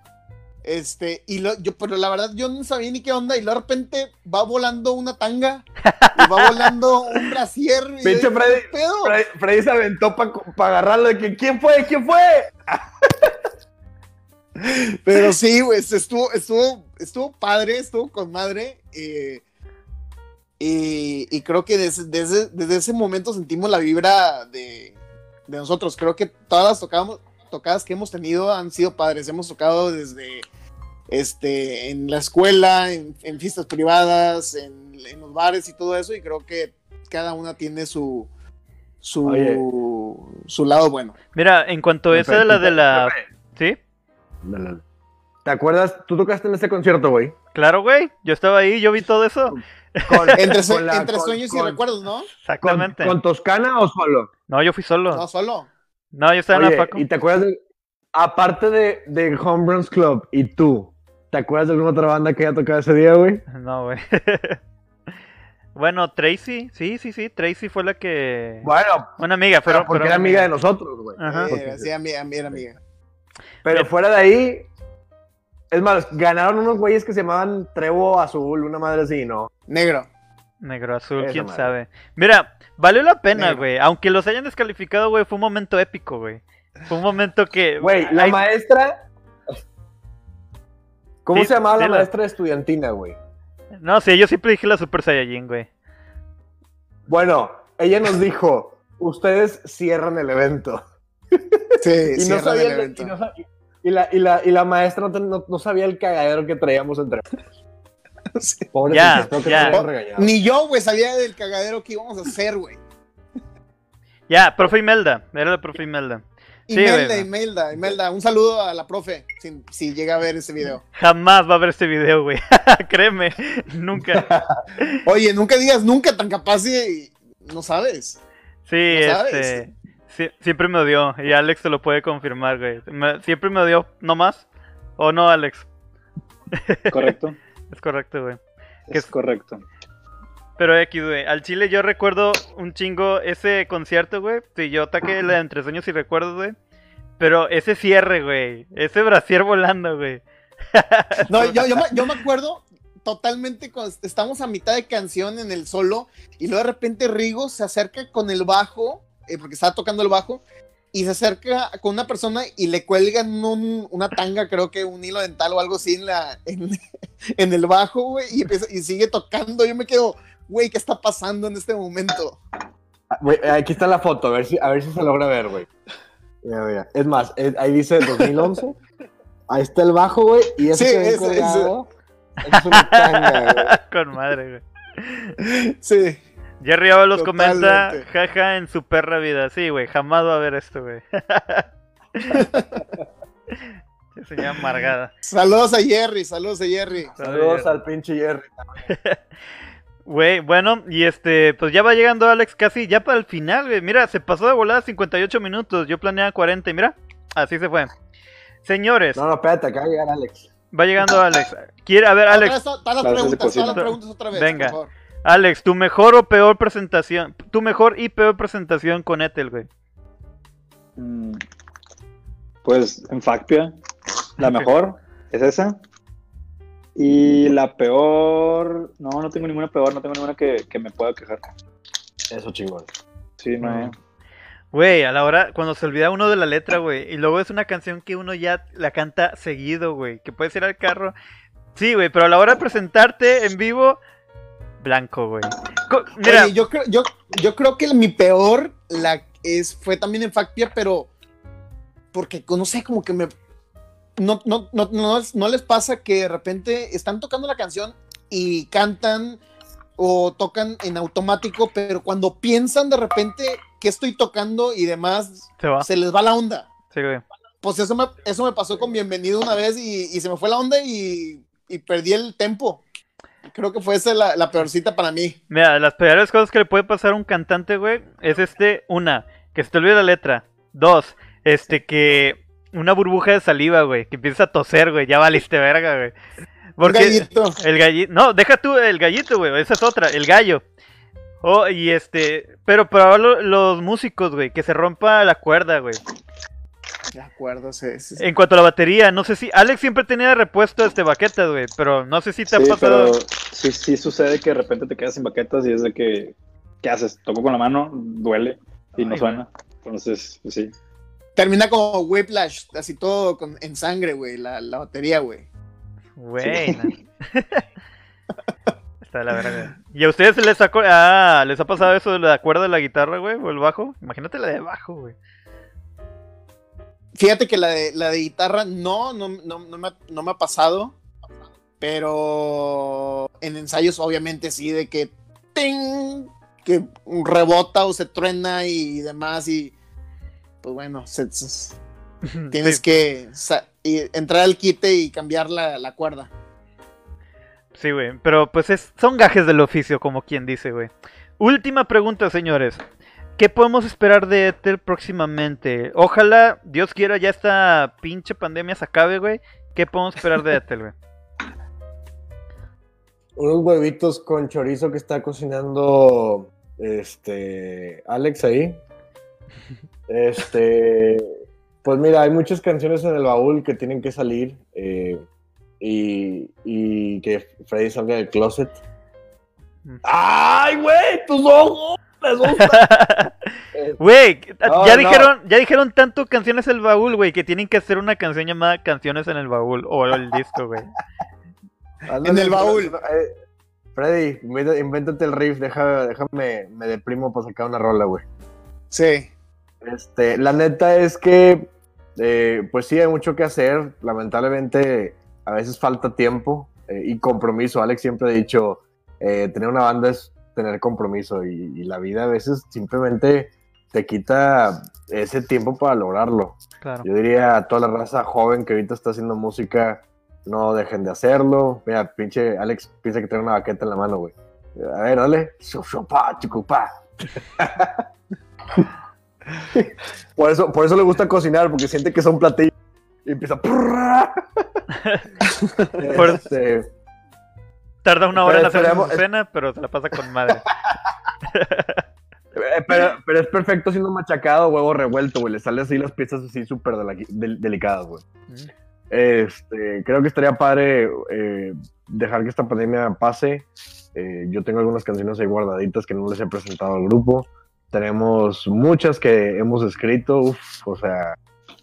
Este, y lo, yo, pero la verdad yo no sabía ni qué onda. Y de repente va volando una tanga y va volando un brasier. y Pinche Freddy, ¿qué pedo? Freddy, Freddy se aventó para agarrarlo. De que, ¿Quién fue? ¿Quién fue? Pero sí, se estuvo, estuvo, estuvo padre, estuvo con madre. eh, y, y creo que desde, desde, desde ese momento sentimos la vibra de, de nosotros. Creo que todas las tocamos, tocadas que hemos tenido han sido padres. Hemos tocado desde este, en la escuela, en, en fiestas privadas, en, en los bares y todo eso. Y creo que cada una tiene su, su, Oye. su lado bueno. Mira, en cuanto a esa de la de la... ¿Sí? ¿Te acuerdas? Tú tocaste en ese concierto, güey. Claro, güey. Yo estaba ahí, yo vi todo eso. Con, Entre, sue- con la- entre con- sueños y recuerdos, ¿no? con- Exactamente. ¿Con, Toscana o solo? No, yo fui solo. No, solo. No, yo estaba en la Facu. ¿y te acuerdas de, aparte de, de Home Runs Club y tú, ¿te acuerdas de alguna otra banda que haya tocado ese día, güey? No, güey. bueno, Tracy, sí, sí, sí. Tracy fue la que. Bueno, Una amiga, pero pero. porque era amiga de nosotros, güey. Ajá. Porque- sí, amiga, amiga, amiga. Pero Bien. fuera de ahí, es más, ganaron unos güeyes que se llamaban Trevo Azul, una madre así, ¿no? Negro. Negro azul, quién madre. sabe. Mira, valió la pena, güey. Aunque los hayan descalificado, güey, fue un momento épico, güey. Fue un momento que. Güey, la maestra... ¿Cómo Sí, se llamaba la maestra estudiantina, güey? No, sí, yo siempre dije la Super Saiyajin, güey. Bueno, ella nos dijo, ustedes cierran el evento. Sí, y, no sabía el el- evento. y no sa- y la, y, la, y la maestra no- no sabía el cagadero que traíamos entre Sí. Ya, que. Ni yo, güey, sabía del cagadero que íbamos a hacer, güey. Ya, profe Imelda. Era la profe Imelda. Sí, Imelda. Imelda, Imelda. Un saludo a la profe, si, si llega a ver ese video. Jamás va a ver este video, güey. Créeme, nunca. Oye, nunca digas nunca tan capaz y no sabes. Sí, ¿No sabes? este. sí- siempre me odió. Y Alex te lo puede confirmar, güey. Me- siempre me odió, ¿no más? ¿O no, Alex? Correcto. Es correcto, güey. ¿Qué Es es? correcto. Pero X, güey. Al Chile yo recuerdo un chingo ese concierto, güey. Sí, yo ataqué la de entre sueños y recuerdos, güey. Pero ese cierre, güey. Ese brasier volando, güey. No, yo, yo, me, yo me acuerdo totalmente cuando estamos a mitad de canción en el solo y luego de repente Rigo se acerca con el bajo, eh, porque estaba tocando el bajo, y se acerca con una persona y le cuelgan un- una tanga, creo que un hilo dental o algo así en, la, en, en el bajo, güey, y, empieza- y sigue tocando. Yo me quedo, güey, ¿qué está pasando en este momento? Ah, aquí está la foto, a ver si, a ver si se logra ver, güey. Mira, mira. Es más, eh, ahí dice 2011. Ahí está el bajo, güey. Y Sí, que colgado, esa es una tanga, güey. Con madre, güey. Sí. Jerry Ábalos comenta, jaja, en su perra vida. Sí, güey, jamás va a ver esto, güey. Señora amargada. Saludos a Jerry, saludos a Jerry. Saludos al pinche Jerry. Güey, bueno, y este, pues ya va llegando Alex casi ya para el final, güey. Mira, se pasó de volada 58 minutos. Yo planeaba 40 y mira, así se fue. Señores, No, no, espérate, acá va a llegar Alex. va llegando Alex. Quiere, a ver, Alex, todas las preguntas, todas las preguntas otra vez, Venga. por favor. Alex, tu mejor o peor presentación, tu mejor y peor presentación con Ethel, güey. Mm, Pues en Facpia, la mejor es esa. Y la peor, no, no tengo ninguna peor, no tengo ninguna que, que me pueda quejar. Eso chingón. Sí, no. Güey, a la hora, cuando se olvida uno de la letra, güey, y luego es una canción que uno ya la canta seguido, güey, que puedes ir al carro Sí, güey, pero a la hora de presentarte en vivo, blanco, güey. Mira, Oye, yo creo, yo, yo creo que mi peor la es, fue también en Factia, pero porque no sé, como que me no, no, no, no, no les pasa que de repente están tocando la canción y cantan o tocan en automático, pero cuando piensan de repente que estoy tocando y demás, se va. se les va la onda. Sí, güey. Pues eso me, eso me pasó con Bienvenido una vez y, y se me fue la onda y, y perdí el tempo. Creo que fue esa la, la peorcita para mí. Mira, las peores cosas que le puede pasar a un cantante, güey, es este, una, que se te olvide la letra. Dos, este, que una burbuja de saliva, güey, que empieza a toser, güey, ya valiste verga, güey. Porque gallito. el gallito, no, deja tú el gallito, güey, esa es otra, el gallo. Oh, y este, pero para lo- los músicos, güey, que se rompa la cuerda, güey. De acuerdo, sí, sí, sí. En cuanto a la batería, no sé si Alex siempre tenía de repuesto este baquetas, güey, pero no sé si te ha pasado. pero sí, sí sucede que de repente te quedas sin baquetas y es de que, ¿qué haces? Toco con la mano, duele y no suena. Entonces, pues sí. Termina como Whiplash, así todo con, en sangre, güey, la, la batería, güey. Buena. Está la verga. ¿Y a ustedes les ha, ah, les ha pasado eso de la cuerda de la guitarra, güey? ¿O el bajo? Imagínate la de bajo, güey. Fíjate que la de, la de guitarra no, no, no, no me, ha- no me ha pasado, pero en ensayos obviamente sí, de que ¡ting! que rebota o se truena y demás y pues bueno, se- se- tienes Sí, que y entrar al quite y cambiar la, la cuerda. Sí, güey. Pero pues es, son gajes del oficio, como quien dice, güey. Última pregunta, señores. ¿Qué podemos esperar de Ethel próximamente? Ojalá, Dios quiera, ya esta pinche pandemia se acabe, güey. ¿Qué podemos esperar de Ethel, güey? Unos huevitos con chorizo que está cocinando este Alex ahí. Este, pues mira, hay muchas canciones en el baúl que tienen que salir eh, y, y que Freddy salga del closet. ¡Ay, güey! ¡Tus ojos! ¡Les gusta! Güey, No, ya no. dijeron, ya dijeron tanto canciones del baúl, güey, que tienen que hacer una canción llamada Canciones en el baúl o el disco, güey. ándale, el baúl. eh, Freddy, inventa- invéntate el riff, deja, déjame, me deprimo para sacar una rola, güey. Sí. Este, la neta es que, eh, pues sí, hay mucho que hacer. Lamentablemente, a veces falta tiempo eh, y compromiso. Alex siempre ha dicho, eh, tener una banda es tener compromiso y, y la vida a veces simplemente te quita ese tiempo para lograrlo. Claro. Yo diría a toda la raza joven que ahorita está haciendo música, no dejen de hacerlo. Mira, pinche Alex piensa que tiene una baqueta en la mano, güey. A ver, dale. Por eso, por eso le gusta cocinar, porque siente que son platillos. Y empieza. Por- Este, Tarda una hora en Pero hacer su cena, pero se la pasa con madre. eh, pero, pero es perfecto siendo machacado, huevo revuelto, güey. Le salen así las piezas así súper dela- del- delicadas, güey. Mm. Este, creo que estaría padre eh, dejar que esta pandemia pase. Eh, yo tengo algunas canciones ahí guardaditas que no les he presentado al grupo. Tenemos muchas que hemos escrito, uf, o sea,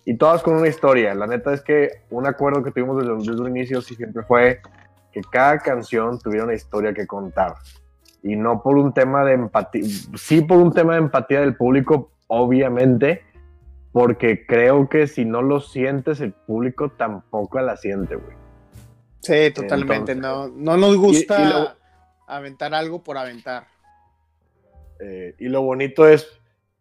y todas con una historia. La neta es que un acuerdo que tuvimos desde, desde un inicio sí siempre fue que cada canción tuviera una historia que contar. Y no por un tema de empatía, sí por un tema de empatía del público, obviamente, porque creo que si no lo sientes, el público tampoco la siente, güey. Sí, totalmente. Entonces- no, no nos gusta y lo- aventar algo por aventar. Eh, y lo bonito es,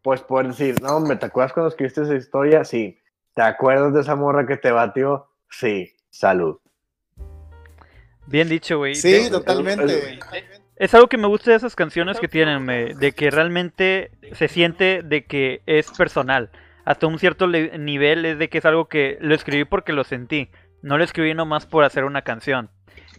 pues, poder decir, no, hombre, ¿te acuerdas cuando escribiste esa historia? Sí. ¿Te acuerdas de esa morra que te batió? Sí. Salud. Bien dicho, güey. Sí, totalmente. Es algo que me gusta de esas canciones que tienen, de que realmente se siente de que es personal. Hasta un cierto nivel es de que es algo que lo escribí porque lo sentí. No lo escribí nomás por hacer una canción.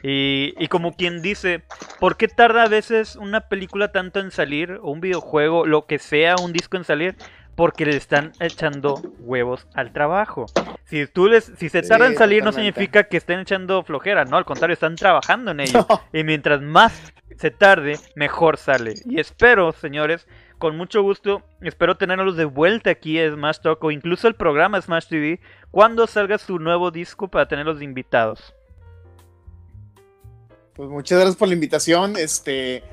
Y, y como quien dice, ¿por qué tarda a veces una película tanto en salir, o un videojuego, lo que sea, un disco en salir? Porque le están echando huevos al trabajo. Si tú les, si se Sí, tarda en salir, no significa que estén echando flojera, no, al contrario, están trabajando en ello. Y mientras más se tarde, mejor sale. Y espero, señores, con mucho gusto, espero tenerlos de vuelta aquí a Smash Talk o incluso el programa Smash TV cuando salga su nuevo disco para tenerlos de invitados. Pues muchas gracias por la invitación. Este,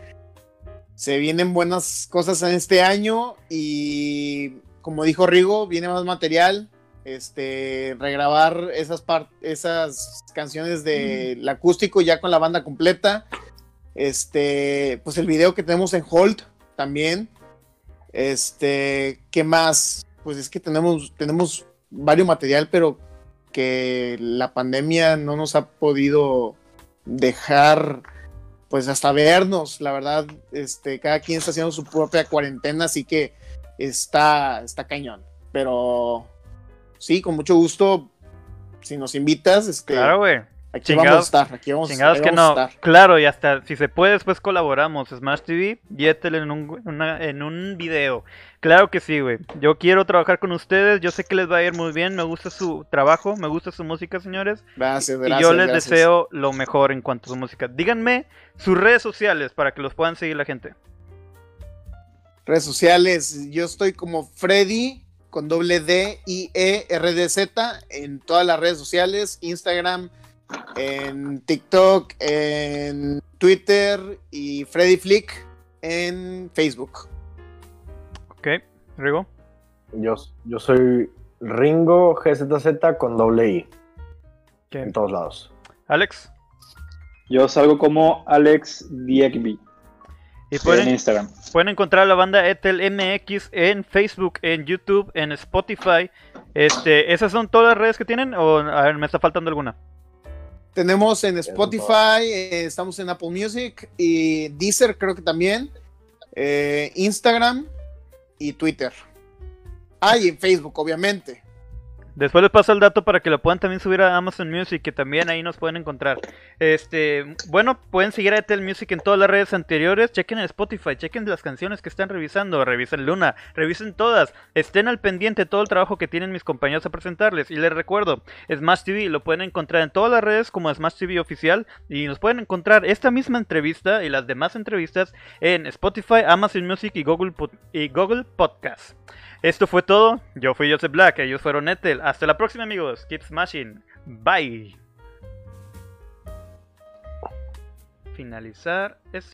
se vienen buenas cosas en este año y como dijo Rigo, viene más material. Este, regrabar esas, esas canciones del acústico ya con la banda completa. Este, pues el video que tenemos en Hold también. Este, ¿qué más? Pues es que tenemos, tenemos varios material, pero que la pandemia no nos ha podido dejar pues hasta vernos, la verdad, este, cada quien está haciendo su propia cuarentena, así que está, está cañón. Pero sí, con mucho gusto, si nos invitas, este, Claro, güey. Aquí Chingados- vamos a estar, aquí vamos, Chingados ahí que vamos no. a estar. Claro, y hasta si se puede, después colaboramos. Smash TV y en un, una- en un video. Claro que sí, güey. Yo quiero trabajar con ustedes. Yo sé que les va a ir muy bien. Me gusta su trabajo, me gusta su música, señores. Gracias, y yo les gracias. deseo lo mejor en cuanto a su música. Díganme sus redes sociales para que los puedan seguir la gente. Redes sociales, yo estoy como Freddy con doble D I E R D Z en todas las redes sociales, Instagram, en TikTok, en Twitter y Freddy Flick en Facebook. Ok, Rigo. Yo, yo soy Ringo GZZ con doble I en todos lados. Alex. Yo salgo como Alex Diekby Y en pueden, Instagram. pueden encontrar a la banda Ethel MX en Facebook, en YouTube, en Spotify. Este, ¿Esas son todas las redes que tienen? ¿O a ver, me está faltando alguna? Tenemos en Spotify, eh, estamos en Apple Music y Deezer creo que también, eh, Instagram y Twitter. Ah, y en Facebook, obviamente. Después les paso el dato para que lo puedan también subir a Amazon Music, que también ahí nos pueden encontrar. Este, bueno, pueden seguir a Ethel Music en todas las redes anteriores. Chequen en Spotify, chequen las canciones que están revisando, revisen Luna, revisen todas. Estén al pendiente todo el trabajo que tienen mis compañeros a presentarles. Y les recuerdo, Smash TV lo pueden encontrar en todas las redes como Smash TV oficial. Y nos pueden encontrar esta misma entrevista y las demás entrevistas en Spotify, Amazon Music y Google, y Google Podcast. Esto fue todo. Yo fui Joseph Black, ellos fueron Ethel. Hasta la próxima, amigos. Keep smashing. Bye. Finalizar. Es